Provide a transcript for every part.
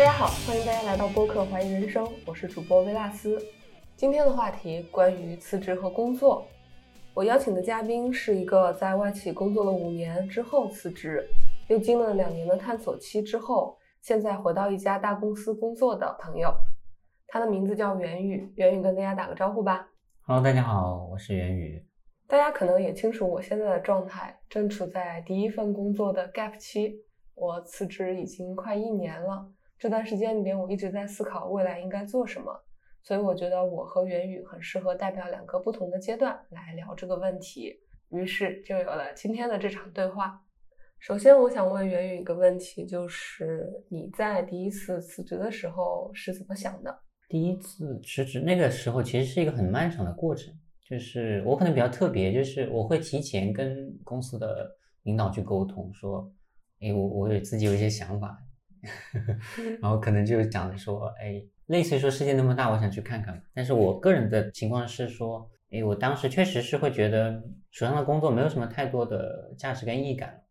大家好，欢迎大家来到播客《怀疑人生》，我是主播维纳斯。今天的话题关于辞职和工作。我邀请的嘉宾是一个在外企工作了五年之后辞职，又经了两年的探索期之后，现在回到一家大公司工作的朋友。他的名字叫袁宇，袁宇跟大家打个招呼吧。Hello，大家好，我是袁宇。大家可能也清楚我现在的状态，正处在第一份工作的 gap 期。我辞职已经快一年了，这段时间里边我一直在思考未来应该做什么，所以我觉得我和袁宇很适合代表两个不同的阶段来聊这个问题，于是就有了今天的这场对话。首先，我想问袁宇一个问题，就是你在第一次辞职的时候是怎么想的？第一次辞职那个时候其实是一个很漫长的过程，就是我可能比较特别，就是我会提前跟公司的领导去沟通，说，哎，我我有自己有一些想法，然后可能就讲的说，哎，类似于说世界那么大，我想去看看。但是我个人的情况是说，哎，我当时确实是会觉得手上的工作没有什么太多的价值跟意义感，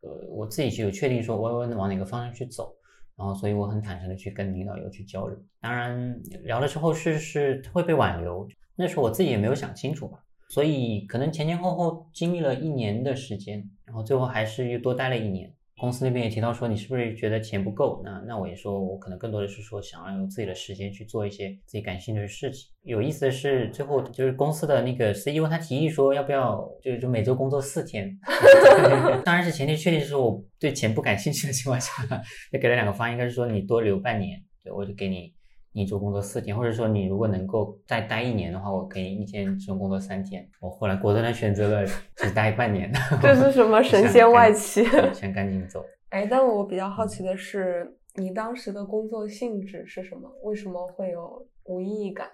呃，我自己就有确定说我要往哪个方向去走。然后，所以我很坦诚的去跟领导有去交流。当然，聊了之后是是会被挽留，那时候我自己也没有想清楚吧。所以可能前前后后经历了一年的时间，然后最后还是又多待了一年。公司那边也提到说，你是不是觉得钱不够？那那我也说，我可能更多的是说想要用自己的时间去做一些自己感兴趣的事情。有意思的是，最后就是公司的那个 CEO 他提议说，要不要就就每周工作四天？当然是前提确定是我对钱不感兴趣的情况下，就给了两个方案，应该是说你多留半年，对我就给你一周工作四天，或者说你如果能够再待一年的话，我可以一天只用工作三天。我后来果断的选择了 只待半年。这是什么神仙外企？想赶紧走。哎，但我比较好奇的是，你当时的工作性质是什么？为什么会有无意义感？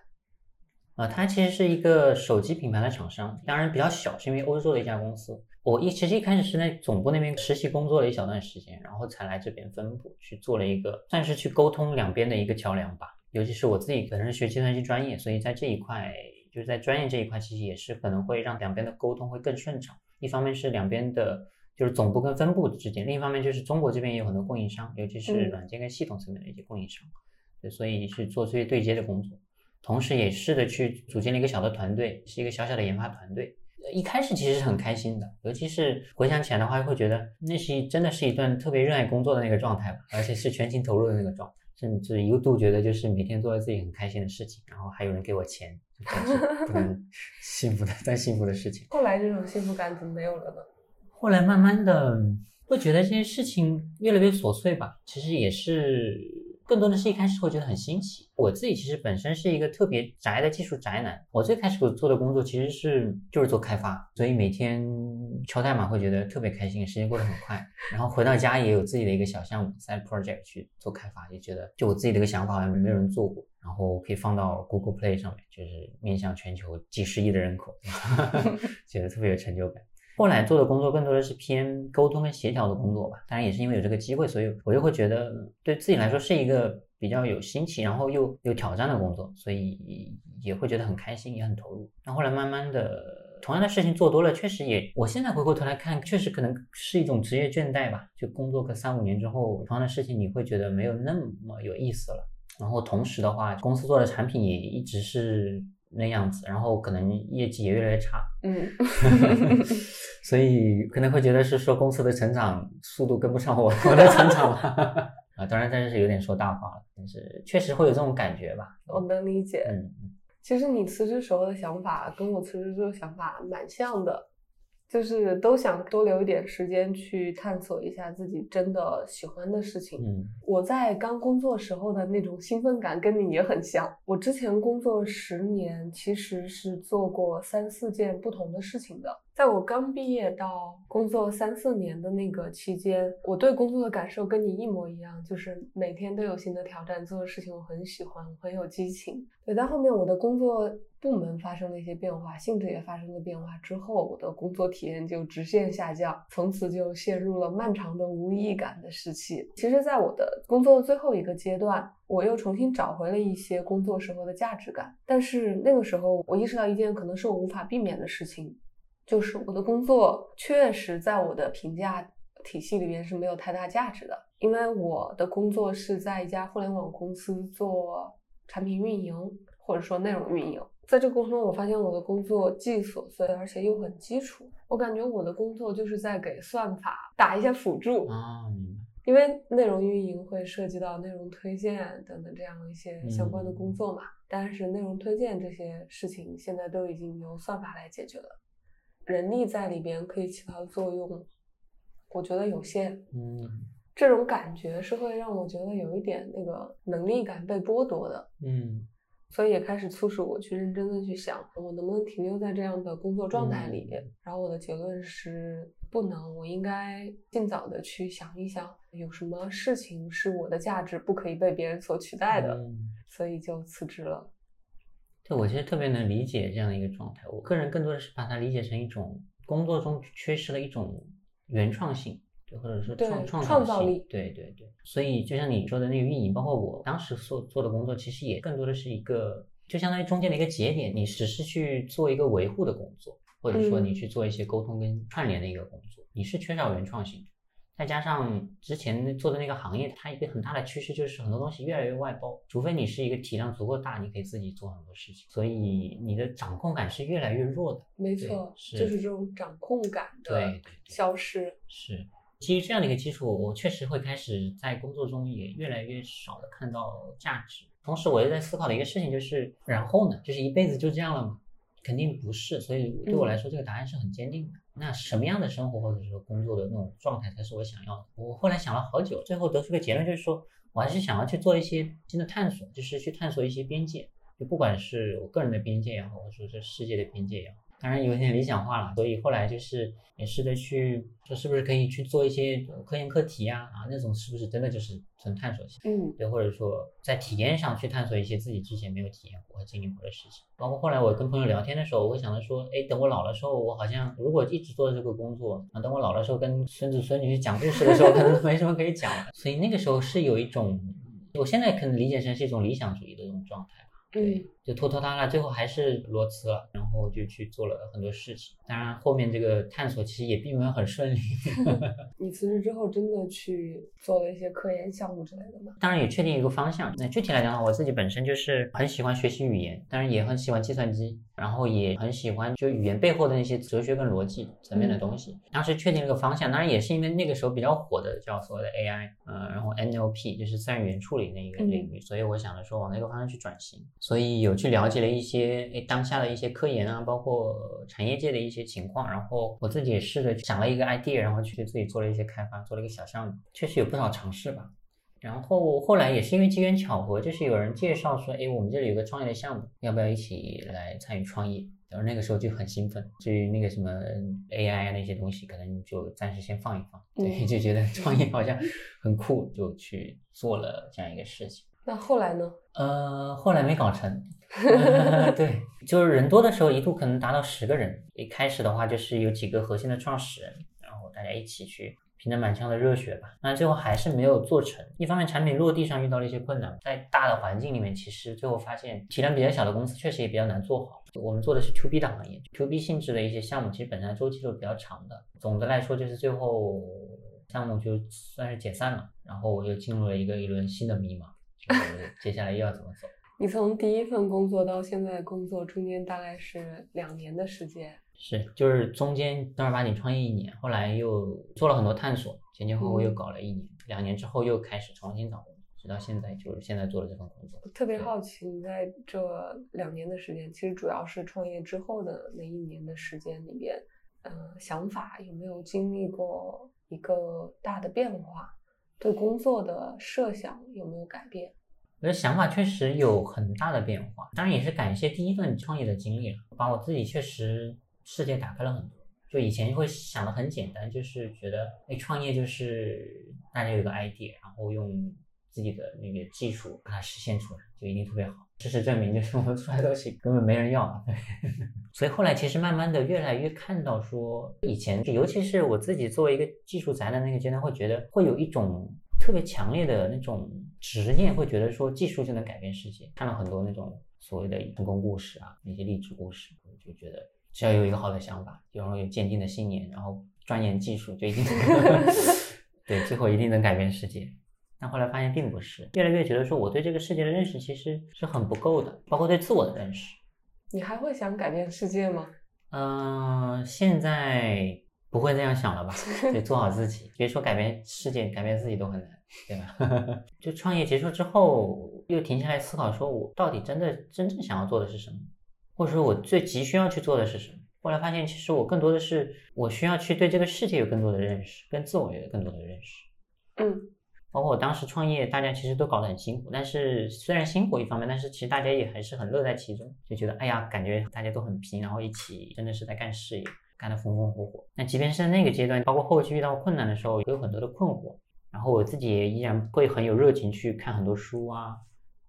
啊、呃，它其实是一个手机品牌的厂商，当然比较小，是因为欧洲的一家公司。我一其实一开始是在总部那边实习工作了一小段时间，然后才来这边分部去做了一个，算是去沟通两边的一个桥梁吧。尤其是我自己本身学计算机专业，所以在这一块，就是在专业这一块，其实也是可能会让两边的沟通会更顺畅。一方面是两边的，就是总部跟分部之间；另一方面就是中国这边也有很多供应商，尤其是软件跟系统层面的一些供应商，对，所以是做这些对接的工作。同时也试着去组建了一个小的团队，是一个小小的研发团队。一开始其实是很开心的，尤其是回想起来的话，会觉得那是真的是一段特别热爱工作的那个状态吧，而且是全情投入的那个状态，甚至一度觉得就是每天做了自己很开心的事情，然后还有人给我钱，不能 幸福的再幸福的事情。后来这种幸福感怎么没有了呢？后来慢慢的会觉得这些事情越来越琐碎吧，其实也是。更多的是一开始会觉得很新奇。我自己其实本身是一个特别宅的技术宅男。我最开始做的工作其实是就是做开发，所以每天敲代码会觉得特别开心，时间过得很快。然后回到家也有自己的一个小项目 side project 去做开发，也觉得就我自己的一个想法好像没有人做过，然后可以放到 Google Play 上面，就是面向全球几十亿的人口，觉得特别有成就感。后来做的工作更多的是偏沟通跟协调的工作吧，当然也是因为有这个机会，所以我就会觉得对自己来说是一个比较有新奇，然后又有挑战的工作，所以也会觉得很开心，也很投入。那后来慢慢的，同样的事情做多了，确实也，我现在回过头来看，确实可能是一种职业倦怠吧。就工作个三五年之后，同样的事情你会觉得没有那么有意思了。然后同时的话，公司做的产品也一直是那样子，然后可能业绩也越来越差。嗯，所以可能会觉得是说公司的成长速度跟不上我我的成长了。啊，当然这是有点说大话了，但是确实会有这种感觉吧。我能理解。嗯，其实你辞职时候的想法跟我辞职之后想法蛮像的，就是都想多留一点时间去探索一下自己真的喜欢的事情。嗯，我在刚工作时候的那种兴奋感跟你也很像。我之前工作十年，其实是做过三四件不同的事情的。在我刚毕业到工作三四年的那个期间，我对工作的感受跟你一模一样，就是每天都有新的挑战，做的事情我很喜欢，很有激情。对，但后面我的工作部门发生了一些变化，性质也发生了变化之后，我的工作体验就直线下降，从此就陷入了漫长的无意义感的时期。其实，在我的工作的最后一个阶段，我又重新找回了一些工作时候的价值感，但是那个时候我意识到一件可能是我无法避免的事情。就是我的工作确实在我的评价体系里边是没有太大价值的，因为我的工作是在一家互联网公司做产品运营或者说内容运营。在这个过程中，我发现我的工作既琐碎，而且又很基础。我感觉我的工作就是在给算法打一些辅助啊，因为内容运营会涉及到内容推荐等等这样一些相关的工作嘛。但是内容推荐这些事情现在都已经由算法来解决了，人力在里边可以起到的作用，我觉得有限。嗯，这种感觉是会让我觉得有一点那个能力感被剥夺的。嗯。所以也开始促使我去认真的去想，我能不能停留在这样的工作状态里。然后我的结论是不能，我应该尽早的去想一想，有什么事情是我的价值不可以被别人所取代的。所以就辞职了。对，我其实特别能理解这样的一个状态。我个人更多的是把它理解成一种工作中缺失了一种原创性。对或者说创创造力，对对对，所以就像你说的那个运营，包括我当时所做的工作，其实也更多的是一个，就相当于中间的一个节点，你只是去做一个维护的工作，或者说你去做一些沟通跟串联的一个工作，你是缺少原创性。再加上之前做的那个行业，它一个很大的趋势就是很多东西越来越外包，除非你是一个体量足够大，你可以自己做很多事情，所以你的掌控感是越来越弱的。没错，是就是这种掌控感的消失。是。基于这样的一个基础，我确实会开始在工作中也越来越少的看到价值。同时，我又在思考的一个事情就是，然后呢，就是一辈子就这样了吗？肯定不是。所以对我来说，这个答案是很坚定的。那什么样的生活或者说工作的那种状态才是我想要的？我后来想了好久，最后得出个结论，就是说我还是想要去做一些新的探索，就是去探索一些边界，就不管是我个人的边界也好，或者说这世界的边界也好。当然有点理想化了，所以后来就是也试着去说，是不是可以去做一些科研课题呀？啊，那种是不是真的就是纯探索性？嗯，对，或者说在体验上去探索一些自己之前没有体验过和经历过的事情。包括后来我跟朋友聊天的时候，我会想着说，哎，等我老了时候，我好像如果一直做这个工作，啊，等我老了时候跟孙子孙女去讲故事的时候，可能 没什么可以讲了。所以那个时候是有一种，我现在可能理解成是一种理想主义的这种状态吧。对，就拖拖拉拉，最后还是裸辞了，然后就去做了很多事情。当然，后面这个探索其实也并没有很顺利。你辞职之后，真的去做了一些科研项目之类的吗？当然也确定一个方向。那具体来讲的话，我自己本身就是很喜欢学习语言，当然也很喜欢计算机。然后也很喜欢就语言背后的那些哲学跟逻辑层面的东西。当时确定了个方向，当然也是因为那个时候比较火的叫所谓的 AI，呃，然后 NLP 就是自然语言处理那一个领域，所以我想着说往那个方向去转型。所以有去了解了一些诶当下的一些科研啊，包括产业界的一些情况。然后我自己也试着想了一个 idea，然后去自己做了一些开发，做了一个小项目，确实有不少尝试吧。然后后来也是因为机缘巧合，就是有人介绍说，哎，我们这里有个创业的项目，要不要一起来参与创业？然后那个时候就很兴奋。至于那个什么 AI 那些东西，可能就暂时先放一放。对，就觉得创业好像很酷，就去做了这样一个事情。那后来呢？呃，后来没搞成。对，就是人多的时候一度可能达到十个人。一开始的话就是有几个核心的创始人，然后大家一起去。凭着满腔的热血吧，那最后还是没有做成。一方面，产品落地上遇到了一些困难，在大的环境里面，其实最后发现体量比较小的公司确实也比较难做好。我们做的是 to B 的行业，to B 性质的一些项目，其实本身周期都是比较长的。总的来说，就是最后项目就算是解散了，然后我又进入了一个一轮新的迷茫，就是接下来又要怎么走？你从第一份工作到现在工作中间大概是两年的时间。是，就是中间正儿八经创业一年，后来又做了很多探索，前前后后又搞了一年，两年之后又开始重新找工作，直到现在就是现在做的这份工作。特别好奇，你在这两年的时间，其实主要是创业之后的那一年的时间里边，呃，想法有没有经历过一个大的变化？对工作的设想有没有改变？我的想法确实有很大的变化，当然也是感谢第一份创业的经历了，把我自己确实。世界打开了很多，就以前会想的很简单，就是觉得哎，创业就是大家有个 idea，然后用自己的那个技术把它实现出来，就一定特别好。事实证明，就是我们出来的东西根本没人要。对 所以后来其实慢慢的越来越看到说，以前尤其是我自己作为一个技术宅的那个阶段，会觉得会有一种特别强烈的那种执念，会觉得说技术就能改变世界。看了很多那种所谓的成功故事啊，那些励志故事，我就觉得。只要有一个好的想法，然后有坚定的信念，然后钻研技术，就已经 对，最后一定能改变世界。但后来发现并不是，越来越觉得说我对这个世界的认识其实是很不够的，包括对自我的认识。你还会想改变世界吗？嗯，现在不会这样想了吧？得做好自己，别说改变世界，改变自己都很难，对吧？就创业结束之后，又停下来思考，说我到底真的真正想要做的是什么，或者说我最急需要去做的是什么？后来发现，其实我更多的是我需要去对这个世界有更多的认识，跟自我有更多的认识。嗯。包括我当时创业，大家其实都搞得很辛苦，但是虽然辛苦一方面，但是其实大家也还是很乐在其中，就觉得哎呀，感觉大家都很拼，然后一起真的是在干事业，干得风风火火。那即便是在那个阶段，包括后期遇到困难的时候，也有很多的困惑，然后我自己也依然会很有热情去看很多书啊，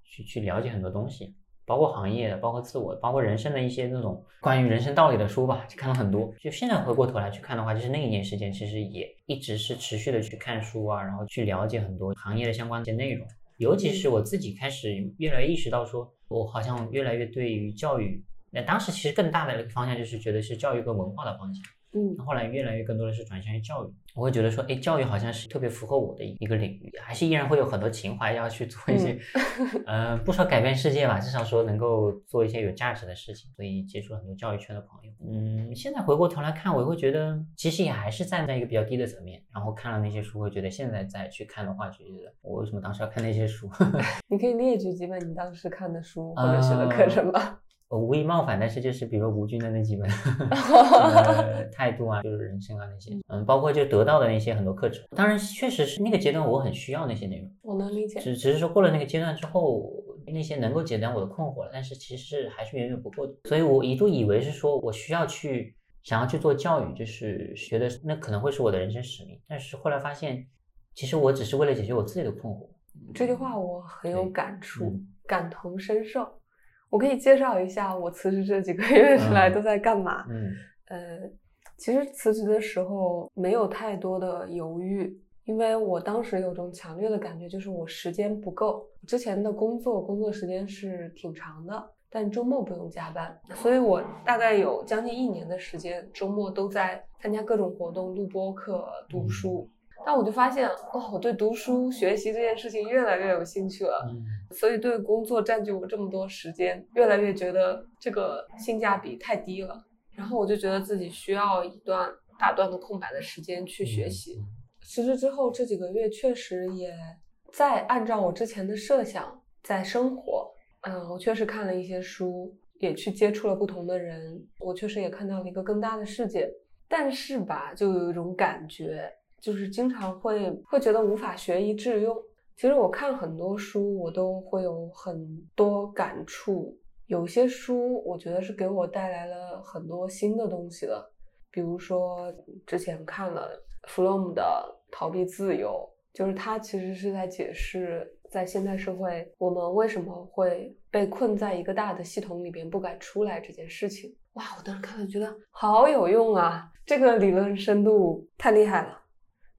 去去了解很多东西。包括行业的，包括自我，包括人生的一些那种关于人生道理的书吧，就看了很多。就现在回过头来去看的话，就是那一年时间，其实也一直是持续的去看书啊，然后去了解很多行业的相关一些内容。尤其是我自己开始越来越意识到，说我好像越来越对于教育，那当时其实更大的一个方向就是觉得是教育跟文化的方向。嗯，后来越来越更多的是转向于教育，我会觉得说，哎，教育好像是特别符合我的一个领域，还是依然会有很多情怀要去做一些，呃，不说改变世界吧，至少说能够做一些有价值的事情，所以接触了很多教育圈的朋友。嗯，现在回过头来看，我会觉得其实也还是站在一个比较低的层面，然后看了那些书，会觉得现在再去看的话，就觉得我为什么当时要看那些书？你可以列举几本你当时看的书或者学的课程吗？我无意冒犯，但是就是比如吴军的那几本 态度啊，就是人生啊那些，嗯，包括就得到的那些很多课程。当然，确实是那个阶段我很需要那些内容，我能理解。只只是说过了那个阶段之后，那些能够解答我的困惑了，但是其实还是远远不够的。所以我一度以为是说我需要去想要去做教育，就是学的那可能会是我的人生使命。但是后来发现，其实我只是为了解决我自己的困惑。这句话我很有感触，感同身受。我可以介绍一下我辞职这几个月 来都在干嘛。嗯，呃，其实辞职的时候没有太多的犹豫，因为我当时有种强烈的感觉，就是我时间不够。之前的工作工作时间是挺长的，但周末不用加班，所以我大概有将近一年的时间，周末都在参加各种活动、录播课、读书。但我就发现，哦，我对读书学习这件事情越来越有兴趣了，所以对工作占据我这么多时间，越来越觉得这个性价比太低了。然后我就觉得自己需要一段大段的空白的时间去学习。辞职之后这几个月，确实也在按照我之前的设想在生活。嗯，我确实看了一些书，也去接触了不同的人，我确实也看到了一个更大的世界。但是吧，就有一种感觉。就是经常会会觉得无法学以致用。其实我看很多书，我都会有很多感触。有些书我觉得是给我带来了很多新的东西的。比如说之前看了弗洛姆的《逃避自由》，就是他其实是在解释，在现代社会我们为什么会被困在一个大的系统里边不敢出来这件事情。哇，我当时看了觉得好有用啊！这个理论深度太厉害了。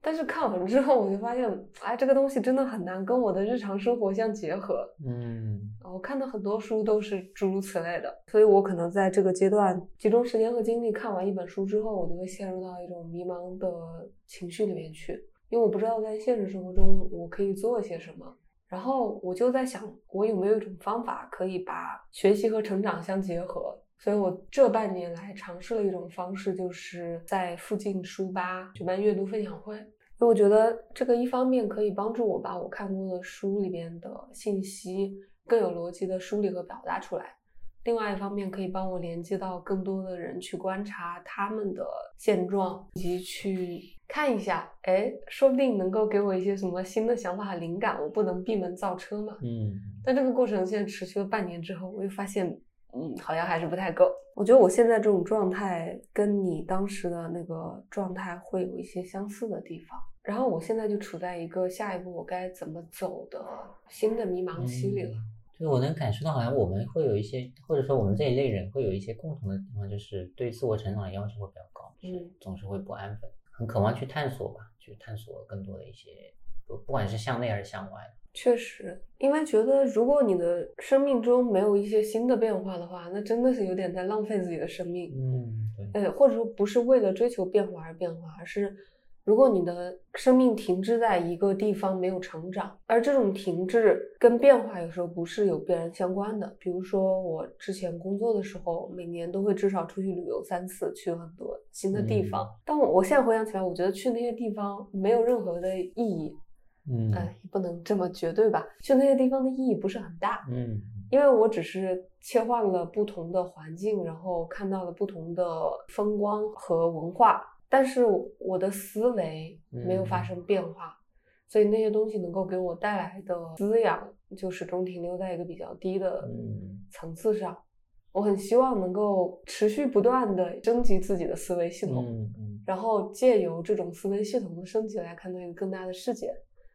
但是看完之后，我就发现，哎，这个东西真的很难跟我的日常生活相结合。嗯，我看的很多书都是诸如此类的，所以我可能在这个阶段集中时间和精力看完一本书之后，我就会陷入到一种迷茫的情绪里面去，因为我不知道在现实生活中我可以做些什么。然后我就在想，我有没有一种方法可以把学习和成长相结合？所以我这半年来尝试了一种方式，就是在附近书吧举办阅读分享会。因为我觉得这个一方面可以帮助我把我看过的书里边的信息更有逻辑的梳理和表达出来，另外一方面可以帮我连接到更多的人去观察他们的现状，以及去看一下，哎，说不定能够给我一些什么新的想法和灵感。我不能闭门造车嘛。嗯。但这个过程现在持续了半年之后，我又发现。嗯，好像还是不太够。我觉得我现在这种状态跟你当时的那个状态会有一些相似的地方。然后我现在就处在一个下一步我该怎么走的新的迷茫期里了。就是我能感受到，好像我们会有一些，或者说我们这一类人会有一些共同的地方，就是对自我成长的要求会比较高，嗯，总是会不安分，很渴望去探索吧，去探索更多的一些，不不管是向内还是向外。确实，因为觉得如果你的生命中没有一些新的变化的话，那真的是有点在浪费自己的生命。嗯，对。呃，或者说不是为了追求变化而变化，而是如果你的生命停滞在一个地方没有成长，而这种停滞跟变化有时候不是有必然相关的。比如说我之前工作的时候，每年都会至少出去旅游三次，去很多新的地方。但我我现在回想起来，我觉得去那些地方没有任何的意义。嗯，哎，不能这么绝对吧？去那些地方的意义不是很大。嗯，因为我只是切换了不同的环境，然后看到了不同的风光和文化。但是我的思维没有发生变化，所以那些东西能够给我带来的滋养，就始终停留在一个比较低的层次上。我很希望能够持续不断的升级自己的思维系统，嗯嗯然后借由这种思维系统的升级来看到一个更大的世界。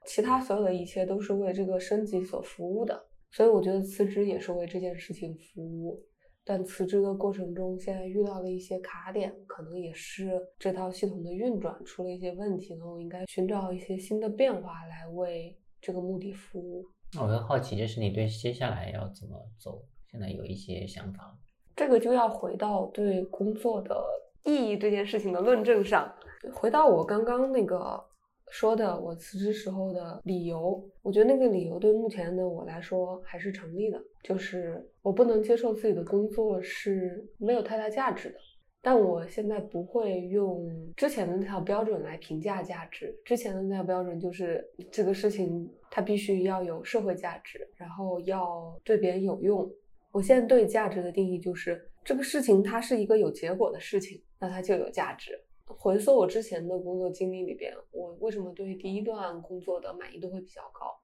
其他所有的一切都是为这个升级所服务的，所以我觉得辞职也是为这件事情服务。但辞职的过程中，现在遇到了一些卡点，可能也是这套系统的运转出了一些问题，那我应该寻找一些新的变化来为这个目的服务。那我很好奇，就是你对接下来要怎么走，现在有一些想法这个就要回到对工作的意义这件事情的论证上，回到我刚刚那个。说的我辞职时候的理由，我觉得那个理由对目前的我来说还是成立的，就是我不能接受自己的工作是没有太大价值的。但我现在不会用之前的那套标准来评价价值，之前的那套标准就是这个事情它必须要有社会价值，然后要对别人有用。我现在对价值的定义就是这个事情它是一个有结果的事情，那它就有价值。回溯我之前的工作经历里边，我为什么对第一段工作的满意度会比较高？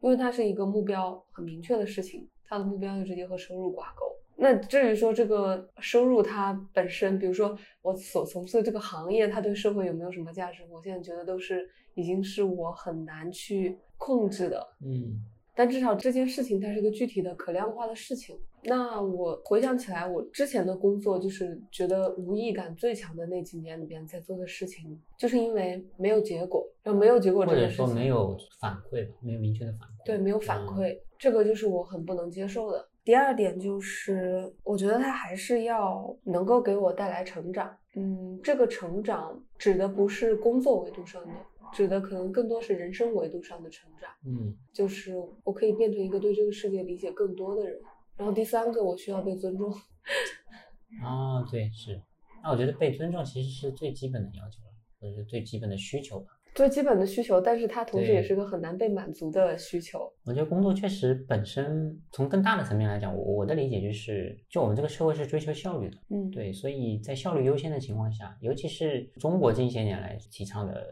因为它是一个目标很明确的事情，它的目标就直接和收入挂钩。那至于说这个收入它本身，比如说我所从事的这个行业，它对社会有没有什么价值？我现在觉得都是已经是我很难去控制的。嗯。但至少这件事情它是一个具体的可量化的事情。那我回想起来，我之前的工作就是觉得无意感最强的那几年里边在做的事情，就是因为没有结果，然后没有结果，或者说没有反馈吧，没有明确的反馈。对，没有反馈，这个就是我很不能接受的。第二点就是，我觉得它还是要能够给我带来成长。嗯，这个成长指的不是工作维度上的。指的可能更多是人生维度上的成长，嗯，就是我可以变成一个对这个世界理解更多的人。然后第三个，我需要被尊重。啊，对，是。那我觉得被尊重其实是最基本的要求了，或者是最基本的需求吧。最基本的需求，但是它同时也是个很难被满足的需求。我觉得工作确实本身从更大的层面来讲，我我的理解就是，就我们这个社会是追求效率的，嗯，对，所以在效率优先的情况下，尤其是中国近些年来提倡的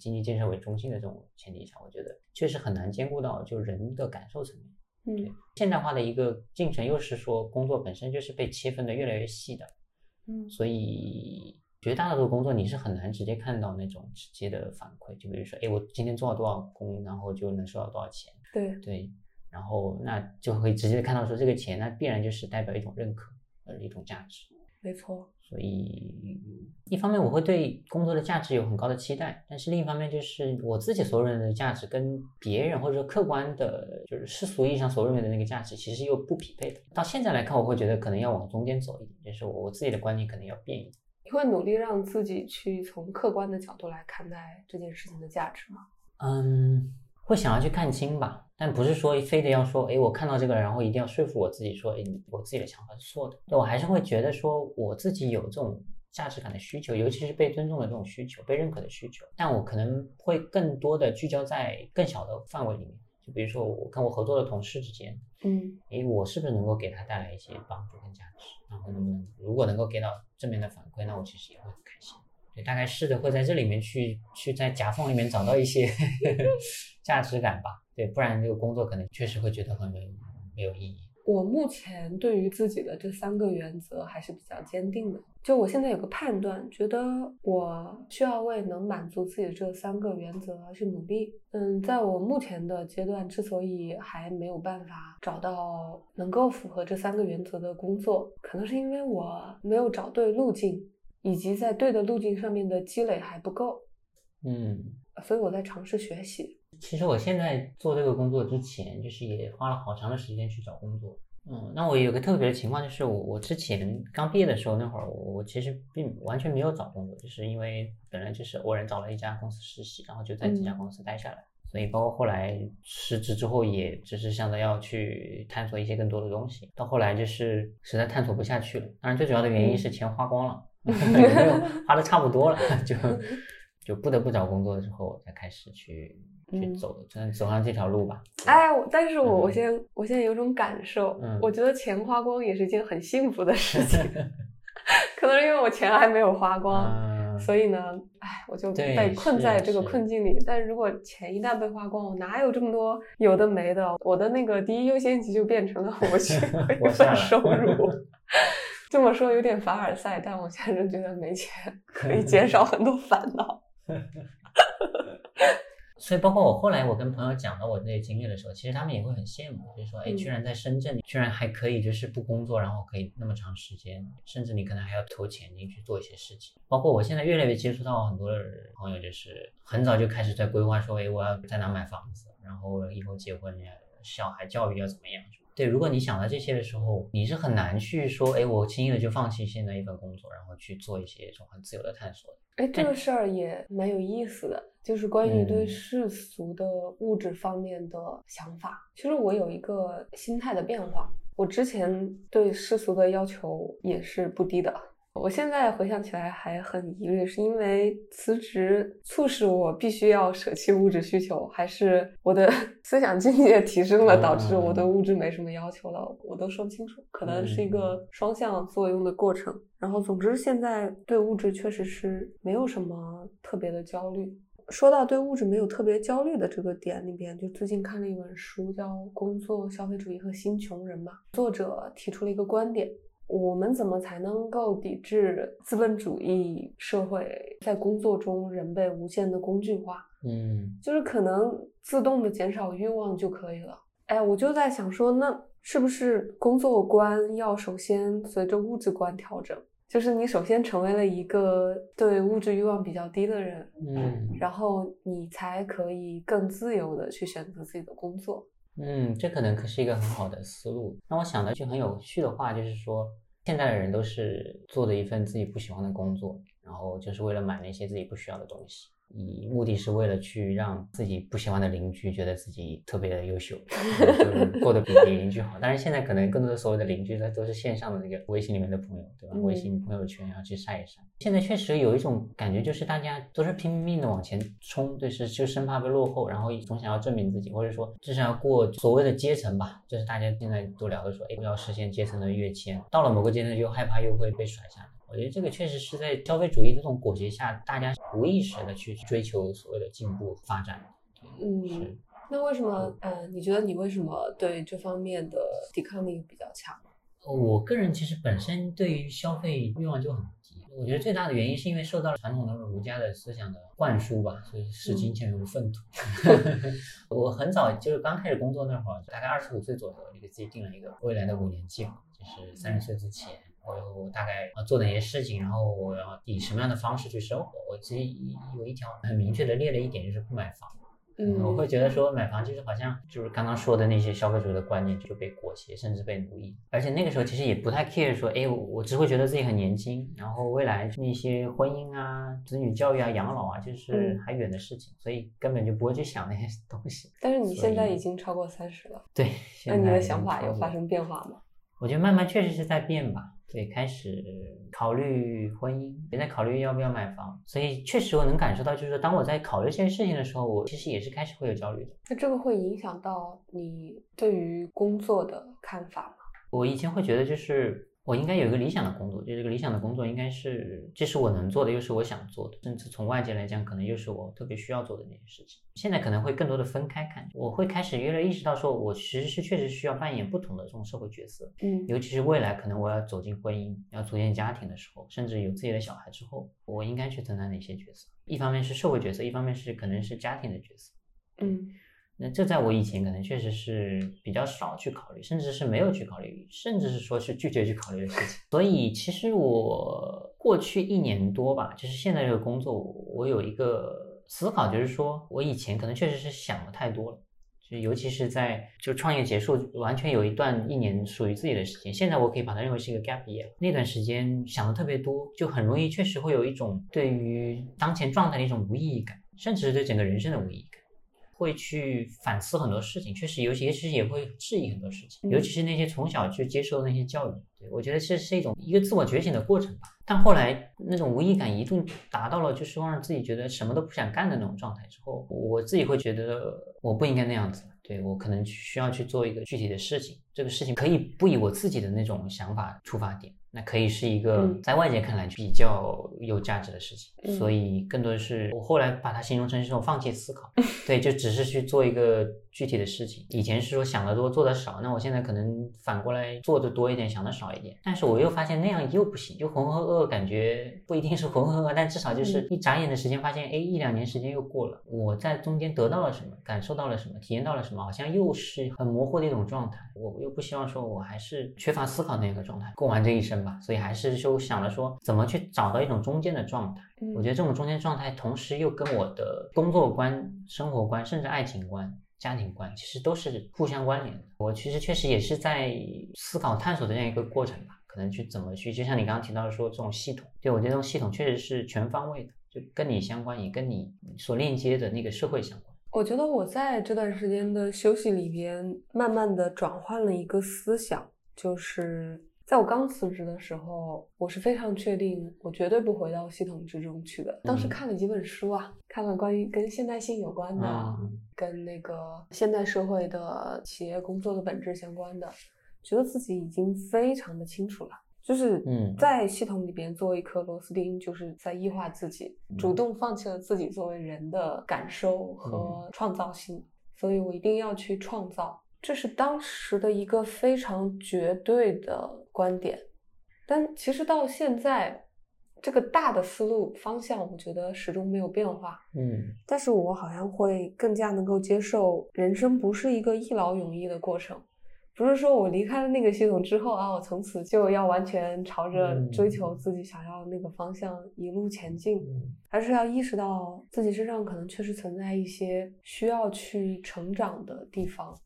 经济建设为中心的这种前提下，我觉得确实很难兼顾到就人的感受层面。嗯，现代化的一个进程又是说工作本身就是被切分的越来越细的，嗯，所以。绝大多数工作你是很难直接看到那种直接的反馈，就比如说，哎，我今天做了多少工，然后就能收到多少钱。对对，然后那就可以直接看到说这个钱，那必然就是代表一种认可，呃，一种价值。没错。所以一方面我会对工作的价值有很高的期待，但是另一方面就是我自己所认为的价值跟别人或者说客观的，就是世俗意义上所认为的那个价值，其实又不匹配的。到现在来看，我会觉得可能要往中间走一点，就是我我自己的观念可能要变一点。你会努力让自己去从客观的角度来看待这件事情的价值吗？嗯，会想要去看清吧，但不是说非得要说，哎，我看到这个，然后一定要说服我自己说，哎，我自己的想法是错的。我还是会觉得说，我自己有这种价值感的需求，尤其是被尊重的这种需求，被认可的需求。但我可能会更多的聚焦在更小的范围里面，就比如说我跟我合作的同事之间，嗯，哎，我是不是能够给他带来一些帮助跟价值？然后能不能，如果能够给到正面的反馈，那我其实也会很开心。对，大概试着会在这里面去去在夹缝里面找到一些 价值感吧。对，不然这个工作可能确实会觉得很没没有意义。我目前对于自己的这三个原则还是比较坚定的。就我现在有个判断，觉得我需要为能满足自己的这三个原则而去努力。嗯，在我目前的阶段，之所以还没有办法找到能够符合这三个原则的工作，可能是因为我没有找对路径，以及在对的路径上面的积累还不够。嗯，所以我在尝试学习。其实我现在做这个工作之前，就是也花了好长的时间去找工作。嗯，那我有个特别的情况，就是我我之前刚毕业的时候那会儿，我我其实并完全没有找工作，就是因为本来就是偶然找了一家公司实习，然后就在这家公司待下来，所以包括后来辞职之后，也只是想着要去探索一些更多的东西。到后来就是实在探索不下去了，当然最主要的原因是钱花光了，没有花的差不多了，就就不得不找工作之后，我才开始去。去走，真的走上这条路吧。哎，但是我我现在我现在有种感受，我觉得钱花光也是一件很幸福的事情。可能因为我钱还没有花光，所以呢，哎，我就被困在这个困境里。但如果钱一旦被花光，我哪有这么多有的没的？我的那个第一优先级就变成了我去 一份收入。这么说有点凡尔赛，但我现在觉得没钱 可以减少很多烦恼。所以，包括我后来我跟朋友讲到我这些经历的时候，其实他们也会很羡慕，就是说，哎，居然在深圳，居然还可以就是不工作，然后可以那么长时间，甚至你可能还要投钱进去做一些事情。包括我现在越来越接触到很多的朋友，就是很早就开始在规划说，哎，我要在哪买房子，然后以后结婚呀，小孩教育要怎么样。对，如果你想到这些的时候，你是很难去说，哎，我轻易的就放弃现在一份工作，然后去做一些这种很自由的探索。哎，这个事儿也蛮有意思的，就是关于对世俗的物质方面的想法。其实我有一个心态的变化，我之前对世俗的要求也是不低的。我现在回想起来还很疑虑，是因为辞职促使我必须要舍弃物质需求，还是我的 思想境界提升了，导致我对物质没什么要求了？我都说不清楚，可能是一个双向作用的过程。然后，总之现在对物质确实是没有什么特别的焦虑。说到对物质没有特别焦虑的这个点里边，就最近看了一本书，叫《工作、消费主义和新穷人》嘛，作者提出了一个观点。我们怎么才能够抵制资本主义社会在工作中人被无限的工具化？嗯，就是可能自动的减少欲望就可以了。哎，我就在想说，那是不是工作观要首先随着物质观调整？就是你首先成为了一个对物质欲望比较低的人，嗯，然后你才可以更自由的去选择自己的工作。嗯，这可能可是一个很好的思路。那我想到一句很有趣的话，就是说，现在的人都是做的一份自己不喜欢的工作，然后就是为了买那些自己不需要的东西。以目的是为了去让自己不喜欢的邻居觉得自己特别的优秀，就是过得比邻居好。但是现在可能更多的所谓的邻居他，都是线上的那个微信里面的朋友，对吧？微信朋友圈要去晒一晒。现在确实有一种感觉，就是大家都是拼命的往前冲，就是就生怕被落后，然后总想要证明自己，或者说至少要过所谓的阶层吧。就是大家现在都聊的说，哎，要实现阶层的跃迁，到了某个阶层又害怕又会被甩下来。我觉得这个确实是在消费主义这种裹挟下，大家无意识的去追求所谓的进步发展。嗯，那为什么？呃，你觉得你为什么对这方面的抵抗力比较强？我个人其实本身对于消费欲望就很低。我觉得最大的原因是因为受到了传统的儒家的思想的灌输吧，所以视金钱如粪土。我很早就是刚开始工作那会儿，大概二十五岁左右，就给自己定了一个未来的五年计划，就是三十岁之前。我大概要做哪些事情，然后我要以什么样的方式去生活？我其实有一条很明确的列了一点，就是不买房。嗯，我会觉得说买房就是好像就是刚刚说的那些消费主义的观念就被裹挟，甚至被奴役。而且那个时候其实也不太 care 说，哎，我只会觉得自己很年轻，然后未来那些婚姻啊、子女教育啊、养老啊，就是还远的事情，所以根本就不会去想那些东西。但是你现在已经超过三十了，对，那你的想法有发生变化吗？我觉得慢慢确实是在变吧。对，开始考虑婚姻，也在考虑要不要买房，所以确实我能感受到，就是说当我在考虑这件事情的时候，我其实也是开始会有焦虑的。那这个会影响到你对于工作的看法吗？我以前会觉得就是。我应该有一个理想的工作，就这个理想的工作应该是既是我能做的，又是我想做的，甚至从外界来讲，可能又是我特别需要做的那些事情。现在可能会更多的分开看，我会开始越来意识到，说我其实是确实需要扮演不同的这种社会角色。嗯，尤其是未来可能我要走进婚姻，要组建家庭的时候，甚至有自己的小孩之后，我应该去承担哪些角色？一方面是社会角色，一方面是可能是家庭的角色。嗯。那这在我以前可能确实是比较少去考虑，甚至是没有去考虑，甚至是说是拒绝去考虑的事情。所以其实我过去一年多吧，就是现在这个工作，我有一个思考，就是说我以前可能确实是想的太多了，就尤其是在就创业结束，完全有一段一年属于自己的时间。现在我可以把它认为是一个 gap year。那段时间想的特别多，就很容易确实会有一种对于当前状态的一种无意义感，甚至是对整个人生的无意义感。会去反思很多事情，确实，尤其其实也会质疑很多事情，尤其是那些从小就接受的那些教育。对我觉得这是一种一个自我觉醒的过程吧。但后来那种无意感一度达到了，就是让自己觉得什么都不想干的那种状态之后，我自己会觉得我不应该那样子。对我可能需要去做一个具体的事情，这个事情可以不以我自己的那种想法出发点。那可以是一个在外界看来比较有价值的事情，所以更多的是我后来把它形容成一种放弃思考，对，就只是去做一个具体的事情。以前是说想得多做得少，那我现在可能反过来做的多一点，想的少一点。但是我又发现那样又不行，就浑浑噩噩，感觉不一定是浑浑噩噩，但至少就是一眨眼的时间，发现哎，一两年时间又过了，我在中间得到了什么，感受到了什么，体验到了什么，好像又是很模糊的一种状态。我又不希望说我还是缺乏思考那个状态过完这一生吧。所以还是就想了说，怎么去找到一种中间的状态？我觉得这种中间状态，同时又跟我的工作观、生活观，甚至爱情观、家庭观，其实都是互相关联的。我其实确实也是在思考、探索的这样一个过程吧。可能去怎么去，就像你刚刚提到说，这种系统，对我觉得这种系统确实是全方位的，就跟你相关，也跟你所链接的那个社会相关。我觉得我在这段时间的休息里边，慢慢的转换了一个思想，就是。在我刚辞职的时候，我是非常确定，我绝对不回到系统之中去的。当时看了几本书啊，看了关于跟现代性有关的，跟那个现代社会的企业工作的本质相关的，觉得自己已经非常的清楚了。就是在系统里边做一颗螺丝钉，就是在异化自己，主动放弃了自己作为人的感受和创造性，所以我一定要去创造。这是当时的一个非常绝对的观点，但其实到现在，这个大的思路方向，我觉得始终没有变化。嗯，但是我好像会更加能够接受，人生不是一个一劳永逸的过程，不是说我离开了那个系统之后啊，我从此就要完全朝着追求自己想要的那个方向一路前进，而是要意识到自己身上可能确实存在一些需要去成长的地方。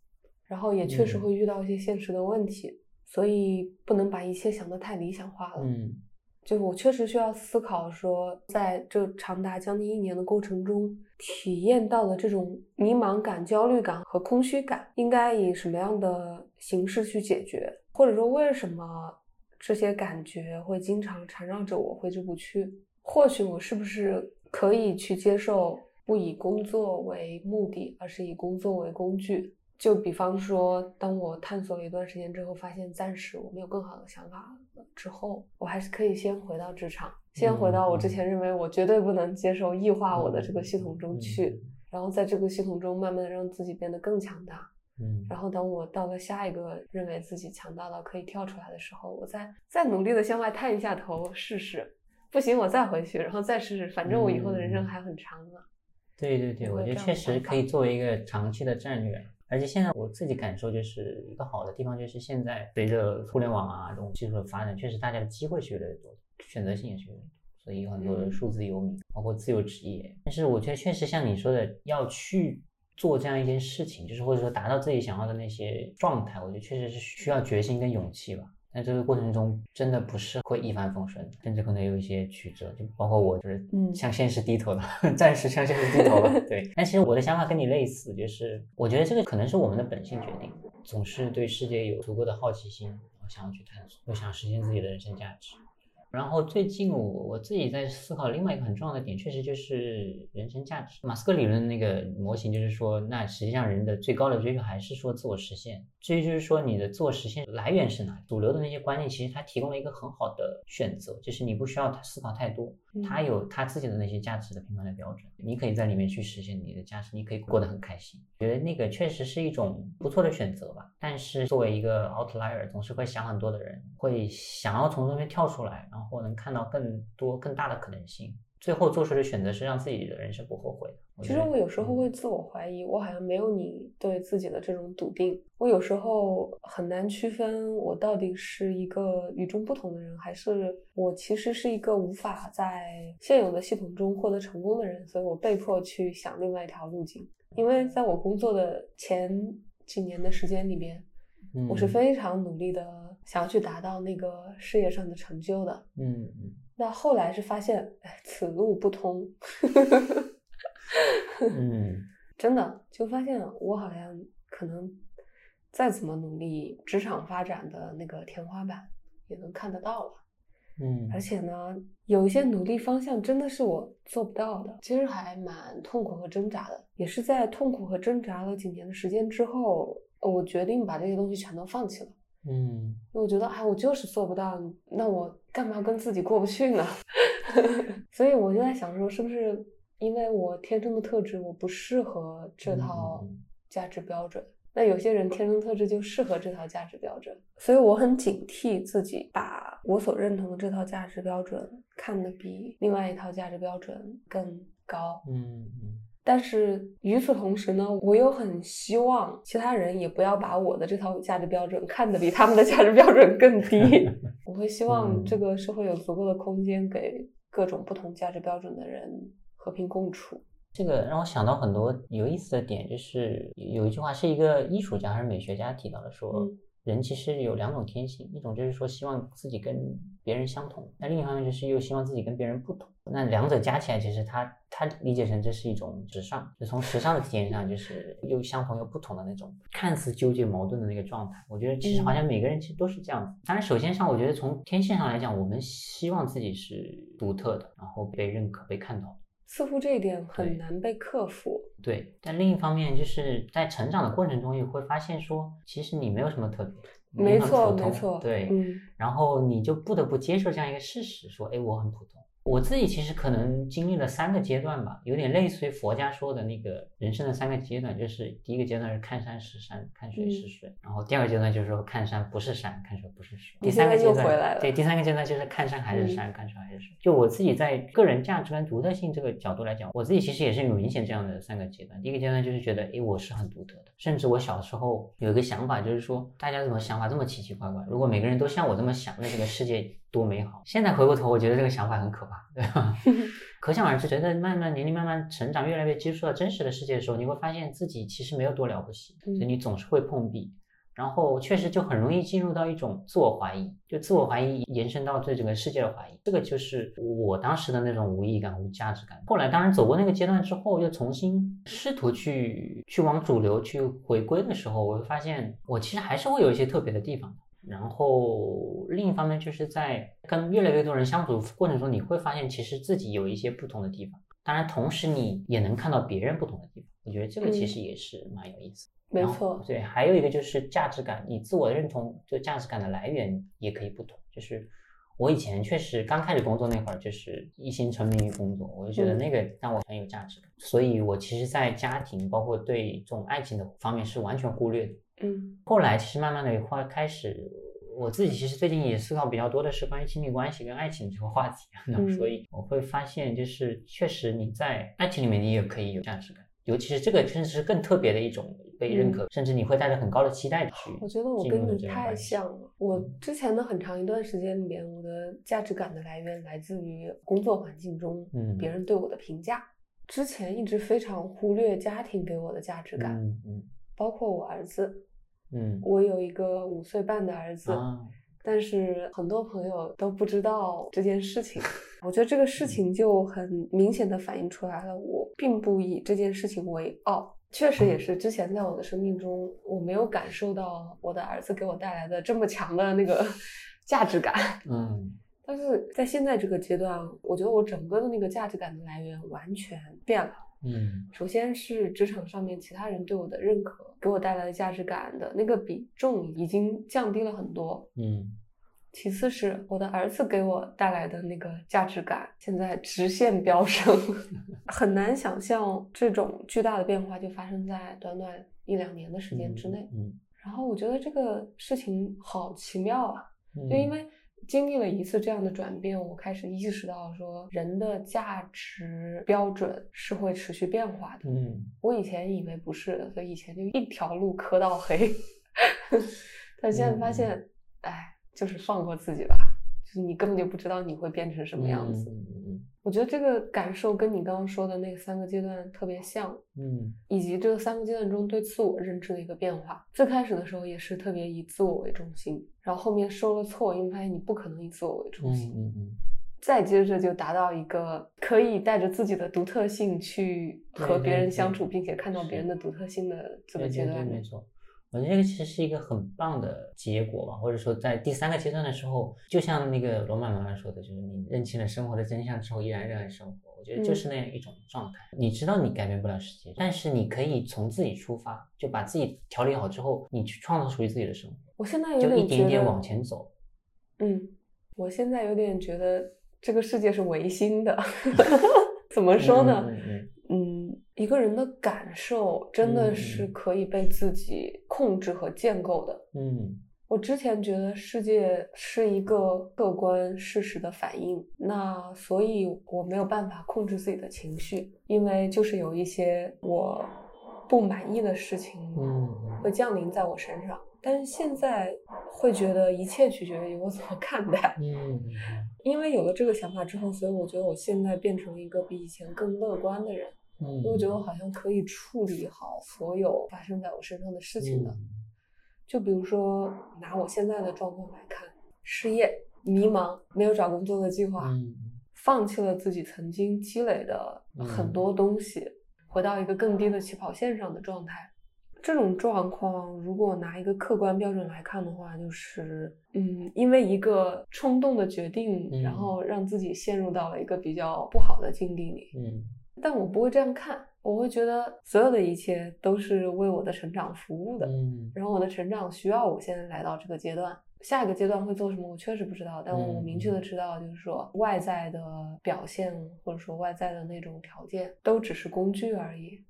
然后也确实会遇到一些现实的问题，所以不能把一切想得太理想化了。嗯，就我确实需要思考说，在这长达将近一年的过程中，体验到的这种迷茫感、焦虑感和空虚感，应该以什么样的形式去解决？或者说，为什么这些感觉会经常缠绕着我，挥之不去？或许我是不是可以去接受，不以工作为目的，而是以工作为工具？就比方说，当我探索了一段时间之后，发现暂时我没有更好的想法了之后，我还是可以先回到职场，先回到我之前认为我绝对不能接受异化我的这个系统中去，然后在这个系统中慢慢的让自己变得更强大。嗯，然后等我到了下一个认为自己强大到可以跳出来的时候，我再再努力的向外探一下头试试，不行我再回去，然后再试试，反正我以后的人生还很长呢。对对对，我觉得确实可以作为一个长期的战略。而且现在我自己感受就是一个好的地方，就是现在随着互联网啊这种技术的发展，确实大家的机会是越来越多，选择性也是越来越多，所以有很多的数字游民，包括自由职业。但是我觉得确实像你说的，要去做这样一件事情，就是或者说达到自己想要的那些状态，我觉得确实是需要决心跟勇气吧。在这个过程中，真的不是会一帆风顺，甚至可能有一些曲折，就包括我就是向现实低头了，暂时向现实低头了。对，但其实我的想法跟你类似，就是我觉得这个可能是我们的本性决定，总是对世界有足够的好奇心，然后想要去探索，又想实现自己的人生价值。然后最近我我自己在思考另外一个很重要的点，确实就是人生价值。马斯克理论那个模型就是说，那实际上人的最高的追求还是说自我实现。至于就是说你的自我实现来源是哪，主流的那些观念其实它提供了一个很好的选择，就是你不需要思考太多，他有他自己的那些价值的评判的标准，你可以在里面去实现你的价值，你可以过得很开心。觉得那个确实是一种不错的选择吧。但是作为一个 outlier，总是会想很多的人，会想要从中间跳出来，然后。能看到更多更大的可能性，最后做出的选择是让自己的人生不后悔。其实我有时候会自我怀疑，我好像没有你对自己的这种笃定。我有时候很难区分，我到底是一个与众不同的人，还是我其实是一个无法在现有的系统中获得成功的人，所以我被迫去想另外一条路径。因为在我工作的前几年的时间里边，我是非常努力的想要去达到那个事业上的成就的。嗯嗯。那后来是发现，哎，此路不通。嗯，真的就发现我好像可能再怎么努力，职场发展的那个天花板也能看得到了。嗯，而且呢，有一些努力方向真的是我做不到的，其实还蛮痛苦和挣扎的。也是在痛苦和挣扎了几年的时间之后，我决定把这些东西全都放弃了。嗯，我觉得，哎，我就是做不到，那我干嘛跟自己过不去呢？所以我就在想说，是不是因为我天生的特质，我不适合这套价值标准？那有些人天生特质就适合这套价值标准，所以我很警惕自己把我所认同的这套价值标准看得比另外一套价值标准更高。嗯嗯。但是与此同时呢，我又很希望其他人也不要把我的这套价值标准看得比他们的价值标准更低。我会希望这个社会有足够的空间给各种不同价值标准的人和平共处。这个让我想到很多有意思的点，就是有一句话是一个艺术家还是美学家提到的，说。人其实有两种天性，一种就是说希望自己跟别人相同，那另一方面就是又希望自己跟别人不同。那两者加起来，其实他他理解成这是一种时尚，就从时尚的体验上，就是又相同又不同的那种看似纠结矛盾的那个状态。我觉得其实好像每个人其实都是这样子。当然，首先上，我觉得从天性上来讲，我们希望自己是独特的，然后被认可、被看到。似乎这一点很难被克服。对，但另一方面，就是在成长的过程中，也会发现说，其实你没有什么特别，没错，没错，对，嗯，然后你就不得不接受这样一个事实，说，哎，我很普通。我自己其实可能经历了三个阶段吧，有点类似于佛家说的那个人生的三个阶段，就是第一个阶段是看山是山，看水是水，然后第二个阶段就是说看山不是山，看水不是水，第三个阶段对，第三个阶段就是看山还是山，看水还是水。就我自己在个人价值观独特性这个角度来讲，我自己其实也是有明显这样的三个阶段。第一个阶段就是觉得，哎，我是很独特的，甚至我小时候有一个想法，就是说大家怎么想法这么奇奇怪怪？如果每个人都像我这么想，那这个世界。多美好！现在回过头，我觉得这个想法很可怕，对吧？可想而知，随着慢慢年龄慢慢成长，越来越接触到真实的世界的时候，你会发现自己其实没有多了不起，所以你总是会碰壁，然后确实就很容易进入到一种自我怀疑，就自我怀疑延伸到对整个世界的怀疑，这个就是我当时的那种无意义感、无价值感。后来当然走过那个阶段之后，又重新试图去去往主流去回归的时候，我会发现我其实还是会有一些特别的地方。然后另一方面，就是在跟越来越多人相处过程中，你会发现其实自己有一些不同的地方。当然，同时你也能看到别人不同的地方。我觉得这个其实也是蛮有意思。没错，对，还有一个就是价值感，你自我认同就价值感的来源也可以不同。就是我以前确实刚开始工作那会儿，就是一心沉迷于工作，我就觉得那个让我很有价值感。所以我其实，在家庭包括对这种爱情的方面是完全忽略的。嗯，后来其实慢慢的会开始，我自己其实最近也思考比较多的是关于亲密关系跟爱情这个话题，那 所以我会发现，就是确实你在爱情里面你也可以有价值感，尤其是这个甚至是更特别的一种被认可，甚至你会带着很高的期待去。我觉得我跟你太像了，我之前的很长一段时间里面，我的价值感的来源来自于工作环境中，嗯，别人对我的评价。之前一直非常忽略家庭给我的价值感，嗯嗯，包括我儿子。嗯，我有一个五岁半的儿子，但是很多朋友都不知道这件事情。我觉得这个事情就很明显的反映出来了，我并不以这件事情为傲。确实也是，之前在我的生命中，我没有感受到我的儿子给我带来的这么强的那个 价值感。嗯，但是在现在这个阶段，我觉得我整个的那个价值感的来源完全变了。嗯，首先是职场上面其他人对我的认可，给我带来的价值感的那个比重已经降低了很多。嗯，其次是我的儿子给我带来的那个价值感，现在直线飙升，很难想象这种巨大的变化就发生在短短一两年的时间之内。嗯，然后我觉得这个事情好奇妙啊，就因为。经历了一次这样的转变，我开始意识到说，人的价值标准是会持续变化的。嗯，我以前以为不是的，所以以前就一条路磕到黑。但现在发现，哎，就是放过自己吧，就是你根本就不知道你会变成什么样子。嗯我觉得这个感受跟你刚刚说的那三个阶段特别像，嗯以及这三个阶段中对自我认知的一个变化。最开始的时候也是特别以自我为中心，然后后面受了挫，因为发现你不可能以自我为中嗯心，嗯嗯，再接着就达到一个可以带着自己的独特性去和别人相处，并且看到别人的独特性的这个阶段。没错。我觉得这个其实是一个很棒的结果吧，或者说在第三个阶段的时候，就像那个罗曼妈妈说的，就是你认清了生活的真相之后，依然热爱生活。我觉得就是那样一种状态。你知道你改变不了世界，但是你可以从自己出发，就把自己调理好之后，你去创造属于自己的生活，我现在有就一点点往前走。嗯，我现在有点觉得这个世界是唯心的。怎么说呢？嗯嗯嗯，一个人的感受真的嗯是嗯可以被自己控制和建构的。嗯我之前觉得世界是一个客观事实的反应，那所以我没有办法控制自己的情绪，因为就是有一些我不满意的事情嗯会降临在我身上。但是现在会觉得一切取决于我怎么看待，嗯因为有了这个想法之后，所以我觉得我现在变成了一个比以前更乐观的人。我觉得我好像可以处理好所有发生在我身上的事情的。嗯就比如说拿我现在的状况来看，失业、迷茫、没有找工作的计划，嗯放弃了自己曾经积累的很多东西，回到一个更低的起跑线上的状态。这种状况，如果拿一个客观标准来看的话，就是，嗯，因为一个冲动的决定，嗯然后让自己陷入到了一个比较不好的境地里。嗯但我不会这样看，我会觉得所有的一切都是为我的成长服务的。嗯然后我的成长需要我现在来到这个阶段，下一个阶段会做什么，我确实不知道。但我嗯明确的知道，就是说外在的表现或者说外在的那种条件，都只是工具而已。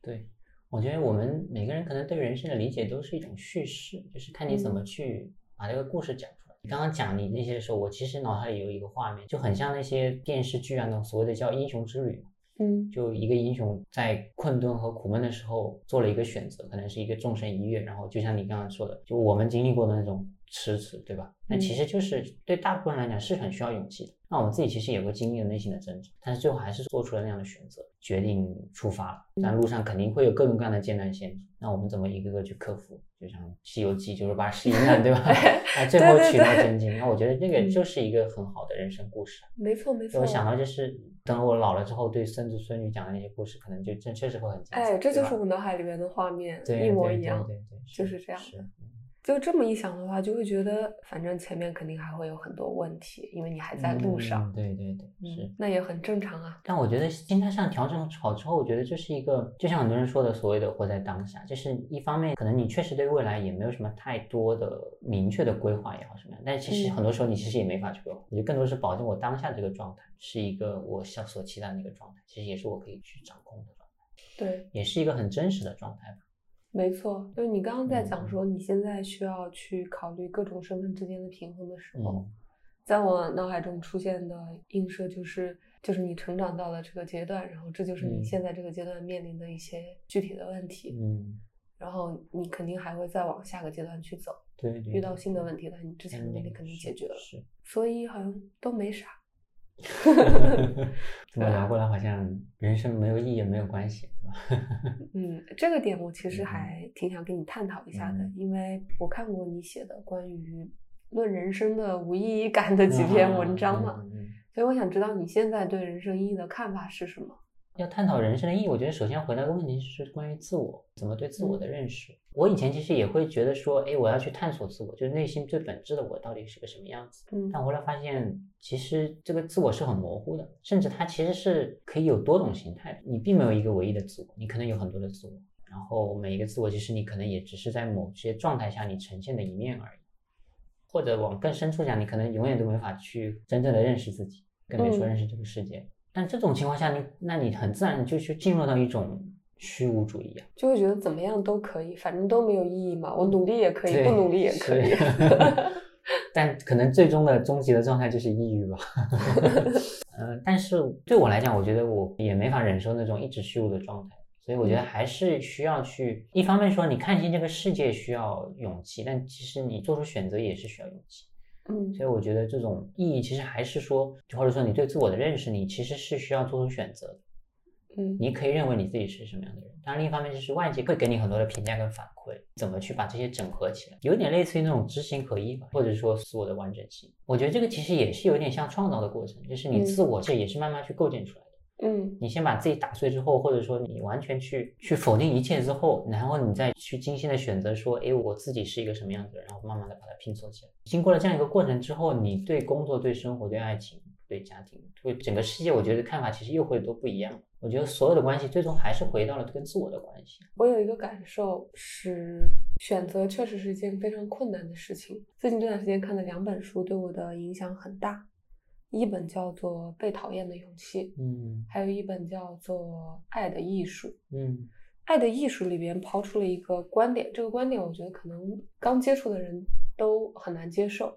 对，我觉得我们每个人可能对人生的理解都是一种叙事，就是看你怎么去把这个故事讲出来。你刚刚讲你那些的时候，我其实脑海里有一个画面，就很像那些电视剧啊，那种所谓的叫英雄之旅。嗯。就一个英雄在困顿和苦闷的时候做了一个选择，可能是一个纵身一跃，然后就像你刚刚说的，就我们经历过的那种迟迟，对吧？那其实就是对大部分人来讲是很需要勇气的。那我们自己其实也会经历了内心的挣扎，但是最后还是做出了那样的选择，决定出发了。但路上肯定会有各种各样的艰难险阻，那我们怎么一个个去克服？就像《西游记》九十八十一难，对吧？那，最后取到真经。那我觉得那个就是一个很好的人生故事。没错没错。我想到就是等我老了之后，对孙子孙女讲的那些故事，可能就真确实会很精彩。哎，这就是我脑海里面的画面，对一模对一样。对对对，就是这样就这么一想的话，就会觉得反正前面肯定还会有很多问题，因为你还在路上嗯。对对对，是嗯，。那也很正常啊。但我觉得心态上调整好之后，我觉得这是一个，就像很多人说的所谓的活在当下，就是一方面可能你确实对未来也没有什么太多的明确的规划也好什么样，但其实嗯很多时候你其实也没法去规划，我觉得更多是保证我当下这个状态是一个我想所期待的一个状态，其实也是我可以去掌控的状态，对，也是一个很真实的状态吧。没错，就是你刚刚在讲嗯说你现在需要去考虑各种身份之间的平衡的时候，嗯在我脑海中出现的映射就是，就是你成长到了这个阶段，然后这就是你嗯现在这个阶段面临的一些具体的问题，嗯，然后你肯定还会再往下个阶段去走，对对，遇到新的问题，但你之前的问题肯定解决了，是。所以好像都没啥。这么拿过来，好像人生没有意义也没有关系，对吧？嗯，这个点我其实嗯还挺想跟你探讨一下的，嗯因为我看过你写的关于论人生的无意义感的几篇文章嘛，嗯嗯嗯所以我想知道你现在对人生意义的看法是什么？要探讨人生的意义，我觉得首先要回答一个问题是关于自我，怎么对自我的认识。我以前其实也会觉得说，哎，我要去探索自我，就是内心最本质的我到底是个什么样子。嗯但后来发现，其实这个自我是很模糊的，甚至它其实是可以有多种形态的。你并没有一个唯一的自我，你可能有很多的自我，然后每一个自我其实你可能也只是在某些状态下你呈现的一面而已。或者往更深处讲，你可能永远都没法去真正的认识自己，更别说嗯认识这个世界。但这种情况下，你那你很自然就去进入到一种虚无主义啊，就会觉得怎么样都可以，反正都没有意义嘛，我努力也可以，不努力也可以。是 但可能最终的终极的状态就是抑郁吧。呃，但是对我来讲，我觉得我也没法忍受那种一直虚无的状态，所以我觉得嗯还是需要去，一方面说你看清这个世界需要勇气，但其实你做出选择也是需要勇气。嗯所以我觉得这种意义其实还是说，或者说你对自我的认识，你其实是需要做出选择的。嗯你可以认为你自己是什么样的人，当然另一方面就是外界会给你很多的评价跟反馈，怎么去把这些整合起来，有点类似于那种知行合一吧，或者说自我的完整性。我觉得这个其实也是有点像创造的过程，就是你嗯自我这也是慢慢去构建出来的。嗯你先把自己打碎之后，或者说你完全去去否定一切之后，然后你再去精心的选择说，哎，我自己是一个什么样子的，然后慢慢的把它拼凑起来。经过了这样一个过程之后，你对工作、对生活、对爱情、对家庭、对整个世界，我觉得看法其实又会都不一样。我觉得所有的关系最终还是回到了跟自我的关系。我有一个感受是，选择确实是一件非常困难的事情。最近这段时间看的两本书对我的影响很大，一本叫做《被讨厌的勇气》，嗯还有一本叫做《爱的艺术》。嗯《爱的艺术》里边抛出了一个观点，这个观点我觉得可能刚接触的人都很难接受。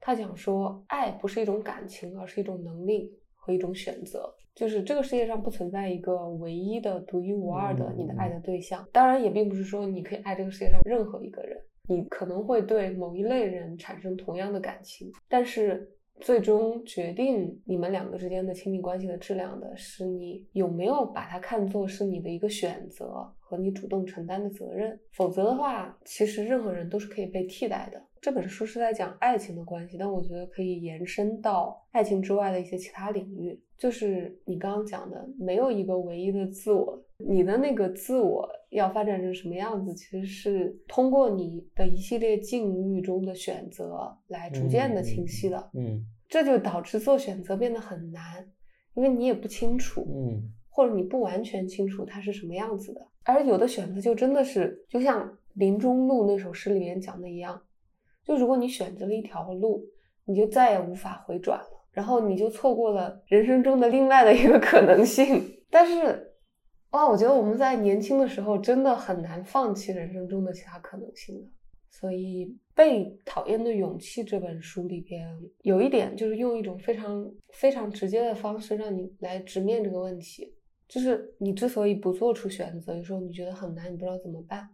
他讲说，爱不是一种感情，而是一种能力和一种选择。就是这个世界上不存在一个唯一的、独一无二的你的爱的对象。当然，也并不是说你可以爱这个世界上任何一个人，你可能会对某一类人产生同样的感情，但是最终决定你们两个之间的亲密关系的质量的是你有没有把它看作是你的一个选择和你主动承担的责任。否则的话，其实任何人都是可以被替代的。这本书是在讲爱情的关系，但我觉得可以延伸到爱情之外的一些其他领域。就是你刚刚讲的，没有一个唯一的自我，你的那个自我要发展成什么样子，其实是通过你的一系列境遇中的选择来逐渐的清晰的。嗯这就导致做选择变得很难，因为你也不清楚，嗯或者你不完全清楚它是什么样子的。而有的选择就真的是，就像林中路那首诗里面讲的一样，就如果你选择了一条路，你就再也无法回转了，然后你就错过了人生中的另外的一个可能性。但是，哇，我觉得我们在年轻的时候真的很难放弃人生中的其他可能性的。所以，《被讨厌的勇气》这本书里边有一点，就是用一种非常非常直接的方式让你来直面这个问题。就是你之所以不做出选择，有时候你觉得很难，你不知道怎么办，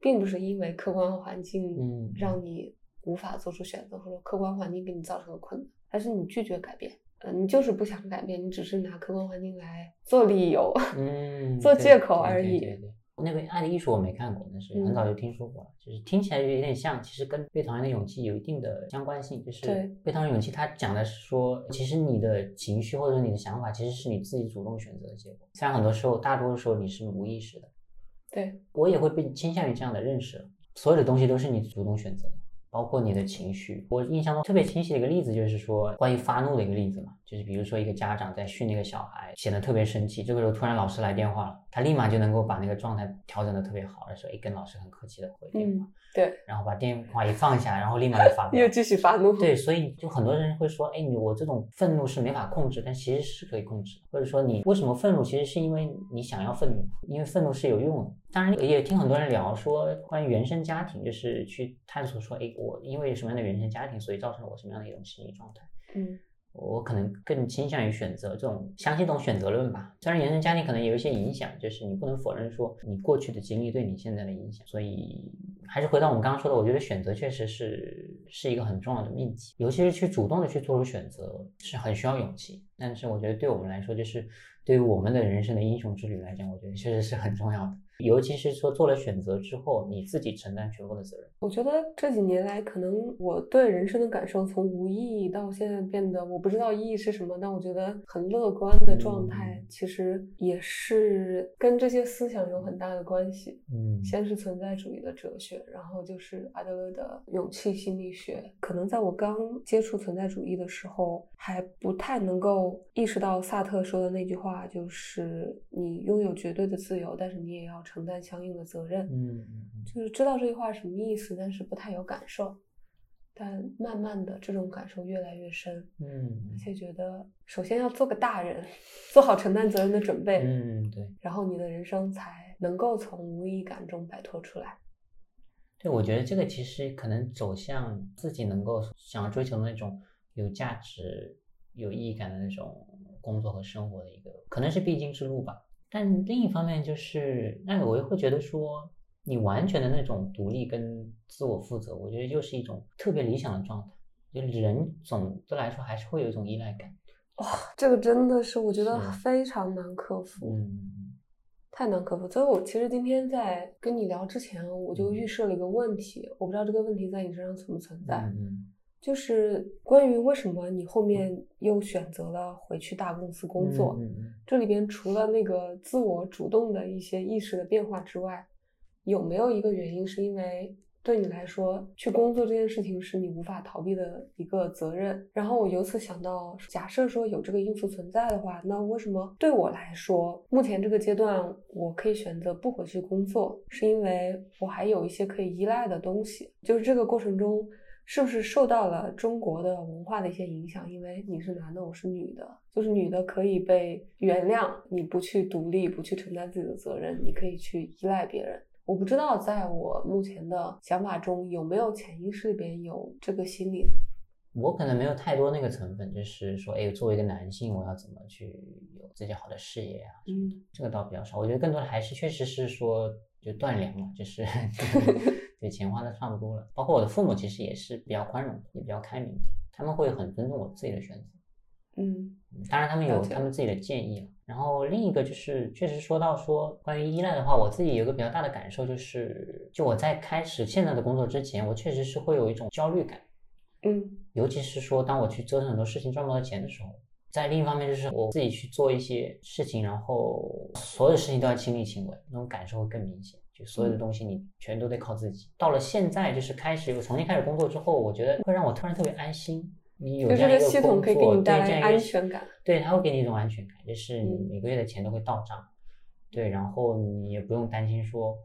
并不是因为客观环境嗯让你无法做出选择，或者客观环境给你造成的困难，而是你拒绝改变。呃，你就是不想改变，你只是拿客观环境来做理由。嗯，做借口而已对对那个《爱的艺术》我没看过，但是很早就听说过了，就是听起来就有点像，其实跟《被讨厌的勇气》有一定的相关性。就是对《被讨厌的勇气》，它讲的是说，其实你的情绪或者说你的想法，其实是你自己主动选择的结果。虽然很多时候，大多数时候你是无意识的，对，我也会被倾向于这样的认识，所有的东西都是你主动选择的，包括你的情绪。我印象中特别清晰的一个例子就是说，关于发怒的一个例子嘛，就是比如说一个家长在训那个小孩，显得特别生气，这个时候突然老师来电话了，他立马就能够把那个状态调整的特别好，的说，哎，跟老师很客气的回电话，嗯，对，然后把电话一放下，然后立马就发 飙又。继续发怒。对，所以就很多人会说，哎，你我这种愤怒是没法控制，但其实是可以控制的。或者说你为什么愤怒，其实是因为你想要愤怒，因为愤怒是有用的。当然也听很多人聊说关于原生家庭，就是去探索说，哎，我因为什么样的原生家庭，所以造成了我什么样的一种心理状态。嗯我可能更倾向于选择这种相信这种选择论吧。虽然原生家庭可能有一些影响，就是你不能否认说你过去的经历对你现在的影响。所以还是回到我们刚刚说的，我觉得选择确实是是一个很重要的命题，尤其是去主动的去做出选择是很需要勇气。但是我觉得对我们来说，就是对于我们的人生的英雄之旅来讲，我觉得确实是很重要的。尤其是说做了选择之后，你自己承担全部的责任。我觉得这几年来，可能我对人生的感受从无意义到现在变得我不知道意义是什么，但我觉得很乐观的状态嗯，其实也是跟这些思想有很大的关系。嗯先是存在主义的哲学，然后就是阿德勒的勇气心理学。可能在我刚接触存在主义的时候，还不太能够意识到萨特说的那句话，就是你拥有绝对的自由，但是你也要承担相应的责任。嗯嗯就是知道这句话什么意思，但是不太有感受。但慢慢的，这种感受越来越深，嗯而且觉得首先要做个大人，做好承担责任的准备，嗯，对。然后你的人生才能够从无意义感中摆脱出来。对，我觉得这个其实可能走向自己能够想要追求的那种有价值、有意义感的那种工作和生活的一个，可能是必经之路吧。但另一方面就是，那我又会觉得说，你完全的那种独立跟自我负责，我觉得又是一种特别理想的状态。就人总的来说还是会有一种依赖感。哇，这个真的是我觉得非常难克服。嗯太难克服。所以我其实今天在跟你聊之前，我就嗯预设了一个问题，我不知道这个问题在你身上存不存在，嗯就是关于为什么你后面又选择了回去大公司工作。嗯嗯这里边除了那个自我主动的一些意识的变化之外，有没有一个原因是因为对你来说，去工作这件事情是你无法逃避的一个责任？然后我由此想到，假设说有这个因素存在的话，那为什么对我来说，目前这个阶段我可以选择不回去工作，是因为我还有一些可以依赖的东西，就是这个过程中。是不是受到了中国的文化的一些影响？因为你是男的，我是女的，就是女的可以被原谅，你不去独立，不去承担自己的责任，你可以去依赖别人。我不知道在我目前的想法中有没有潜意识里边有这个心理。我可能没有太多那个成分，就是说，哎，作为一个男性，我要怎么去有自己好的事业啊？嗯这个倒比较少。我觉得更多的还是确实是说，就断粮了，就是 对钱花的差不多了。包括我的父母其实也是比较宽容，也比较开明的，他们会很尊重我自己的选择。嗯嗯当然，他们有他们自己的建议了。然后另一个就是，确实说到说关于依赖的话，我自己有一个比较大的感受就是，就我在开始现在的工作之前，我确实是会有一种焦虑感。嗯尤其是说，当我去折腾很多事情赚不到钱的时候，在另一方面就是我自己去做一些事情，然后所有的事情都要亲力亲为，那种感受会更明显。就所有的嗯东西你全都得靠自己。到了现在，就是开始我重新开始工作之后，我觉得会让我突然特别安心。你有就这样一个个系统可以给你带来安全感。对，它会给你一种安全感，就是你嗯每个月的钱都会到账，对，然后你也不用担心说，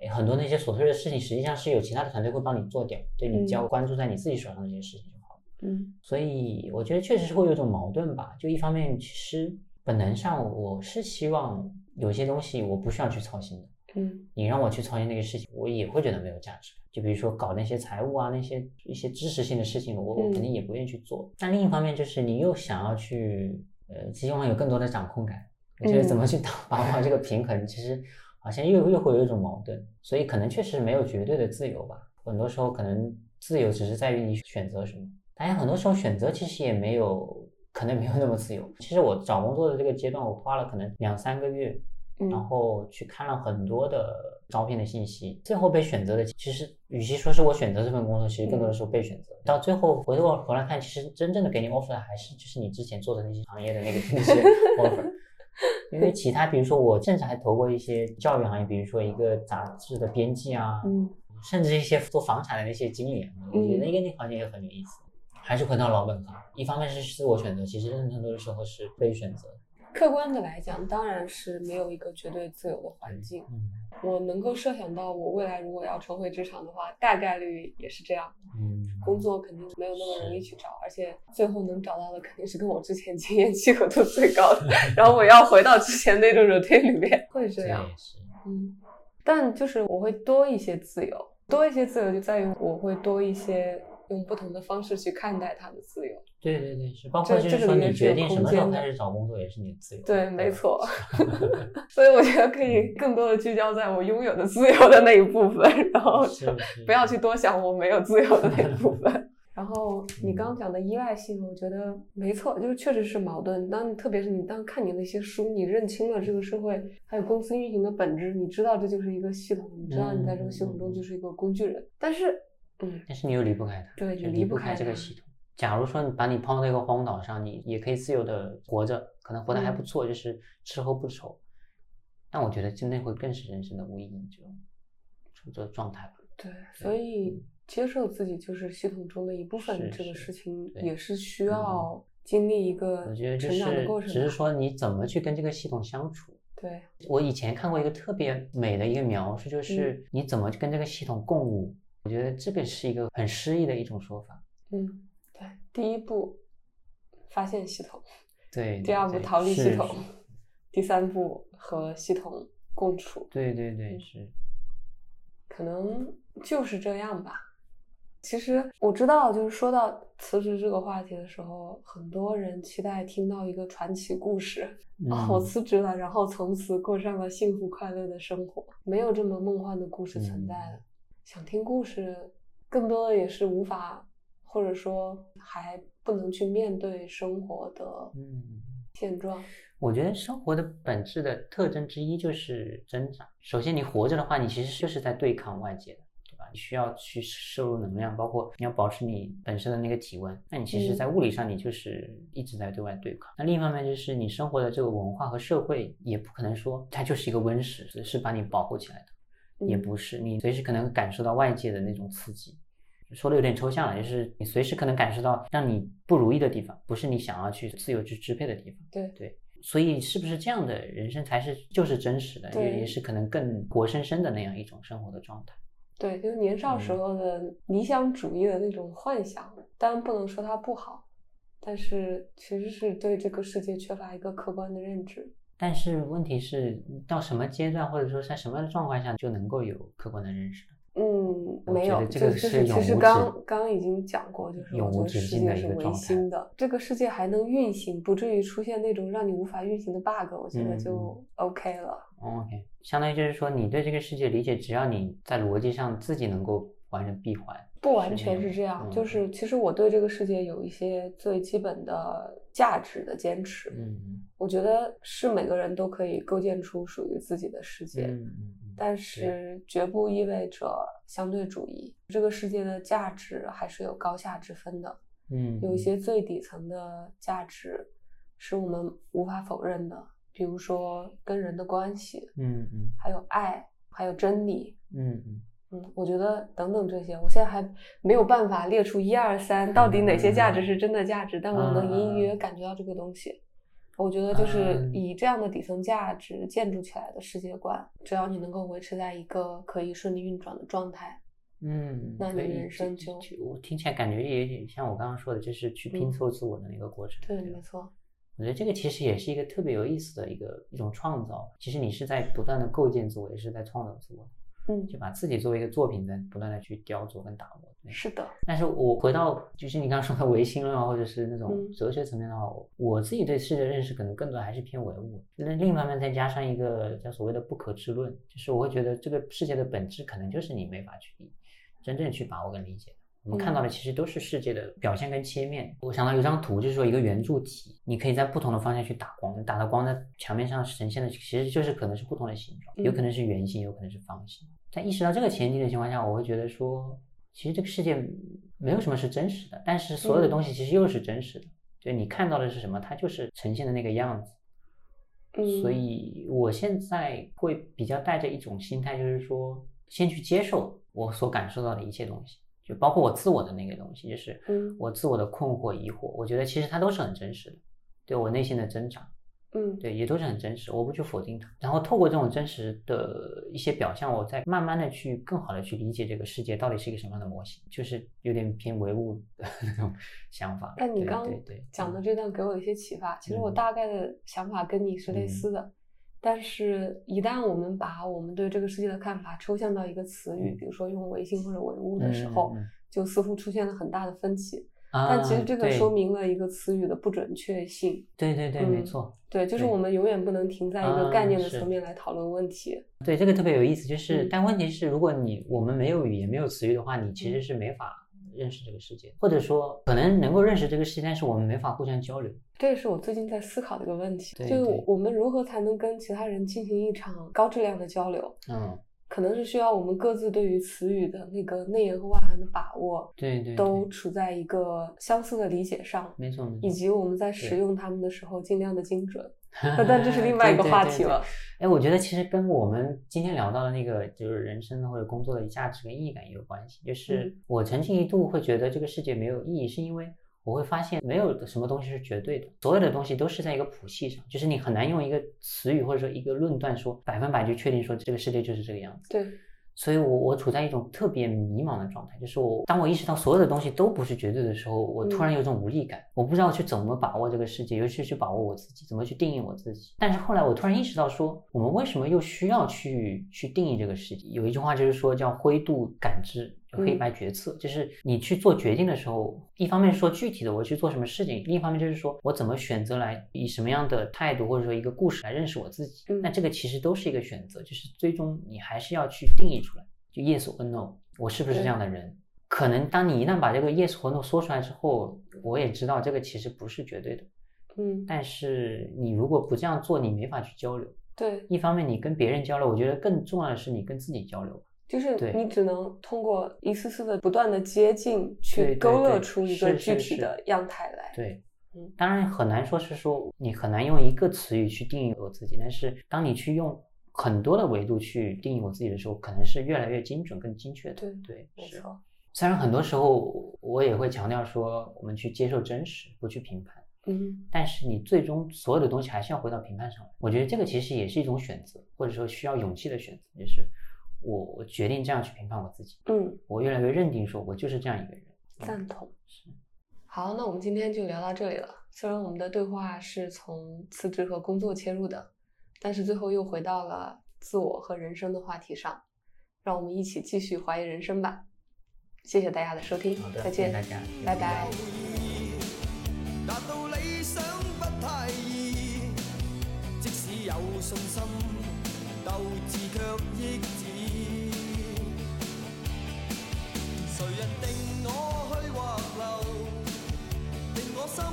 哎，很多那些琐碎的事情，实际上是有其他的团队会帮你做掉，对你只要嗯关注在你自己手上的这些事情就好了。嗯所以我觉得确实是会有一种矛盾吧，就一方面其实本能上我是希望有些东西我不需要去操心的，嗯你让我去操心那个事情，我也会觉得没有价值。就比如说搞那些财务啊，那些一些知识性的事情，我肯定也不愿意去做。但另一方面就是你又想要去，呃，希望有更多的掌控感。我觉得怎么去打把握这个平衡，其实好像又又会有一种矛盾。所以可能确实没有绝对的自由吧。很多时候可能自由只是在于你选择什么，大家很多时候选择其实也没有，可能没有那么自由。其实我找工作的这个阶段，我花了可能两三个月。然嗯后去看了很多的招聘的信息，最后被选择的，其实与其说是我选择这份工作，其实更多的是我被选择。到最后回头回来看，其实真正的给你 offer 的还是就是你之前做的那些行业的那个那些 offer。因为其他，比如说我甚至还投过一些教育行业，比如说一个杂志的编辑啊，嗯甚至一些做房产的那些经理啊，我觉得那个那行业也很有意思。还是回到老本行，一方面是自我选择，其实更多的时候是被选择。客观的来讲，当然是没有一个绝对自由的环境。嗯我能够设想到，我未来如果要重回职场的话，大概率也是这样。嗯，工作肯定没有那么容易去找，而且最后能找到的肯定是跟我之前经验契合度最高的。然后我要回到之前那种 routine 里面，会这样。嗯，但就是我会多一些自由，多一些自由就在于我会多一些用不同的方式去看待它的自由。对对对，是包括就是说你决定什么时候开始找工作也是你的自由。对，没。错。所以我觉得可以更多的聚焦在我拥有的自由的那一部分，然后不要去多想我没有自由的那一部分。然后你刚刚讲的依赖性，我觉得没错，就是确实是矛盾。当你特别是你当看你那些书，你认清了这个社会还有公司运行的本质，你知道这就是一个系统，你知道你在这个系统中就是一个工具人。但是，嗯，但是你又离不开它，对离不开这个系统。假如说你把你抛到一个荒岛上，你也可以自由的活着，可能活得还不嗯错，就是吃喝不愁。但我觉得真的会更是人生的无意义这种这种状态吧。对，所以接受自己就是系统中的一部分，这个事情也是需要经历一个我觉得就成长过程。只是说你怎么去跟这个系统相处。对，我以前看过一个特别美的一个描述，嗯就是你怎么跟这个系统共舞。我觉得这个是一个很诗意的一种说法。嗯，对，第一步发现系统，对，第二步逃离系统第三步和系统共处，对对对，嗯是。可能就是这样吧。其实我知道，就是说到辞职这个话题的时候，很多人期待听到一个传奇故事。哦，我嗯辞职了，然后从此过上了幸福快乐的生活。没有这么梦幻的故事存在的。嗯想听故事，更多的也是无法或者说还不能去面对生活的嗯。现状，我觉得生活的本质的特征之一就是挣扎。首先，你活着的话，你其实就是在对抗外界的，对吧？你需要去摄入能量，包括你要保持你本身的那个体温。那你其实，在物理上，你就是一直在对外对抗。那另一方面，就是你生活的这个文化和社会，也不可能说它就是一个温室，只是把你保护起来的，也不是。你随时可能感受到外界的那种刺激。说的有点抽象了，就是你随时可能感受到让你不如意的地方，不是你想要去自由去支配的地方。对对，所以是不是这样的人生才是就是真实的，也也是可能更活生生的那样一种生活的状态。对，就是年少时候的理想主义的那种幻想，当然不能说它不好，但是其实是对这个世界缺乏一个客观的认知。但是问题是到什么阶段，或者说在什么样的状况下就能够有客观的认识？嗯，没有，就就是其实刚刚已经讲过，就是我觉得世界是唯心的，这个世界还能运行，不至于出现那种让你无法运行的 bug，我觉得就 OK 了。OK，相当于就是说，你对这个世界理解，只要你在逻辑上自己能够完成闭环，不完全是这样，就是其实我对这个世界有一些最基本的价值的坚持。嗯，我觉得是每个人都可以构建出属于自己的世界。嗯嗯。但是绝不意味着相对主义。这个世界的价值还是有高下之分的。嗯，有一些最底层的价值是我们无法否认的，比如说跟人的关系，嗯嗯，还有爱，还有真理，嗯嗯嗯，我觉得等等这些，我现在还没有办法列出一二三，到底哪些价值是真的价值，但我能隐隐约约感觉到这个东西。我觉得就是以这样的底层价值建筑起来的世界观，只要你能够维持在一个可以顺利运转的状态，嗯，那你人生就我听起来感觉也有点像我刚刚说的，就是去拼凑自我的那个过程。对，没错。我觉得这个其实也是一个特别有意思的一个一种创造。其实你是在不断的构建自我，也是在创造自我。嗯，就把自己作为一个作品在不断的去雕琢跟打磨。是的，但是我回到就是你刚刚说的唯心论啊，或者是那种哲学层面的话，我自己对世界的认识可能更多还是偏唯物。那另一方面再加上一个叫所谓的不可知论，就是我会觉得这个世界的本质可能就是你没法去真正去把握跟理解。我们看到的其实都是世界的表现跟切面。我想到有张图，就是说一个圆柱体，你可以在不同的方向去打光，打的光在墙面上呈现的其实就是可能是不同的形状，有可能是圆形，有可能是方形。在意识到这个前提的情况下，我会觉得说，其实这个世界没有什么是真实的，但是所有的东西其实又是真实的。就你看到的是什么，它就是呈现的那个样子。所以我现在会比较带着一种心态，就是说，先去接受我所感受到的一切东西。就包括我自我的那个东西，就是我自我的困惑、疑惑，我觉得其实它都是很真实的，对我内心的挣扎，嗯，对，也都是很真实，我不去否定它。然后透过这种真实的一些表象，我再慢慢的去更好的去理解这个世界到底是一个什么样的模型，就是有点偏唯物的 那种想法。但你刚讲的这段给我一些启发，其实我大概的想法跟你是类似的。但是，一旦我们把我们对这个世界的看法抽象到一个词语，比如说用唯心或者唯物的时候，就似乎出现了很大的分歧。但其实这个说明了一个词语的不准确性。对对对，没错。对，就是我们永远不能停在一个概念的层面来讨论问题。对，这个特别有意思。就是，但问题是，如果你我们没有语言、没有词语的话，你其实是没法。认识这个世界，或者说可能能够认识这个世界，但是我们没法互相交流。这也是我最近在思考的一个问题，就是我们如何才能跟其他人进行一场高质量的交流？嗯，可能是需要我们各自对于词语的那个内涵和外涵的把握，对对，都处在一个相似的理解上，没错，以及我们在使用它们的时候尽量的精准。但这是另外一个话题了。哎，我觉得其实跟我们今天聊到的那个就是人生或者工作的价值跟意义感也有关系。就是我曾经一度会觉得这个世界没有意义，是因为我会发现没有什么东西是绝对的，所有的东西都是在一个谱系上，就是你很难用一个词语或者说一个论断说百分百就确定说这个世界就是这个样子。对。所以，我我处在一种特别迷茫的状态，就是我当我意识到所有的东西都不是绝对的时候，我突然有种无力感，我不知道去怎么把握这个世界，尤其是去把握我自己，怎么去定义我自己。但是后来我突然意识到，说我们为什么又需要去去定义这个世界？有一句话就是说叫灰度感知。黑白决策就是你去做决定的时候，一方面说具体的我去做什么事情，另一方面就是说我怎么选择来以什么样的态度或者说一个故事来认识我自己。那这个其实都是一个选择，就是最终你还是要去定义出来，就 yes or no，我是不是这样的人？可能当你一旦把这个 yes 或 no 说出来之后，我也知道这个其实不是绝对的。嗯，但是你如果不这样做，你没法去交流。对，一方面你跟别人交流，我觉得更重要的是你跟自己交流。就是你只能通过一丝丝的不断的接近，去勾勒出一个具体的样态来。对嗯，当然很难说是说你很难用一个词语去定义我自己，但是当你去用很多的维度去定义我自己的时候，可能是越来越精准、更精确的。对对，是。没错。虽然很多时候我也会强调说，我们去接受真实，不去评判，嗯但是你最终所有的东西还是要回到评判上来。我觉得这个其实也是一种选择，或者说需要勇气的选择，就是我我决定这样去评判我自己，嗯，我越来越认定说我就是这样一个人。赞同。是好，那我们今天就聊到这里了。虽然我们的对话是从辞职和工作切入的，但是最后又回到了自我和人生的话题上。让我们一起继续怀疑人生吧。谢谢大家的收听好，的，再见谢谢大，家，拜拜。達到理想不太易，即使有信心，鬥志卻心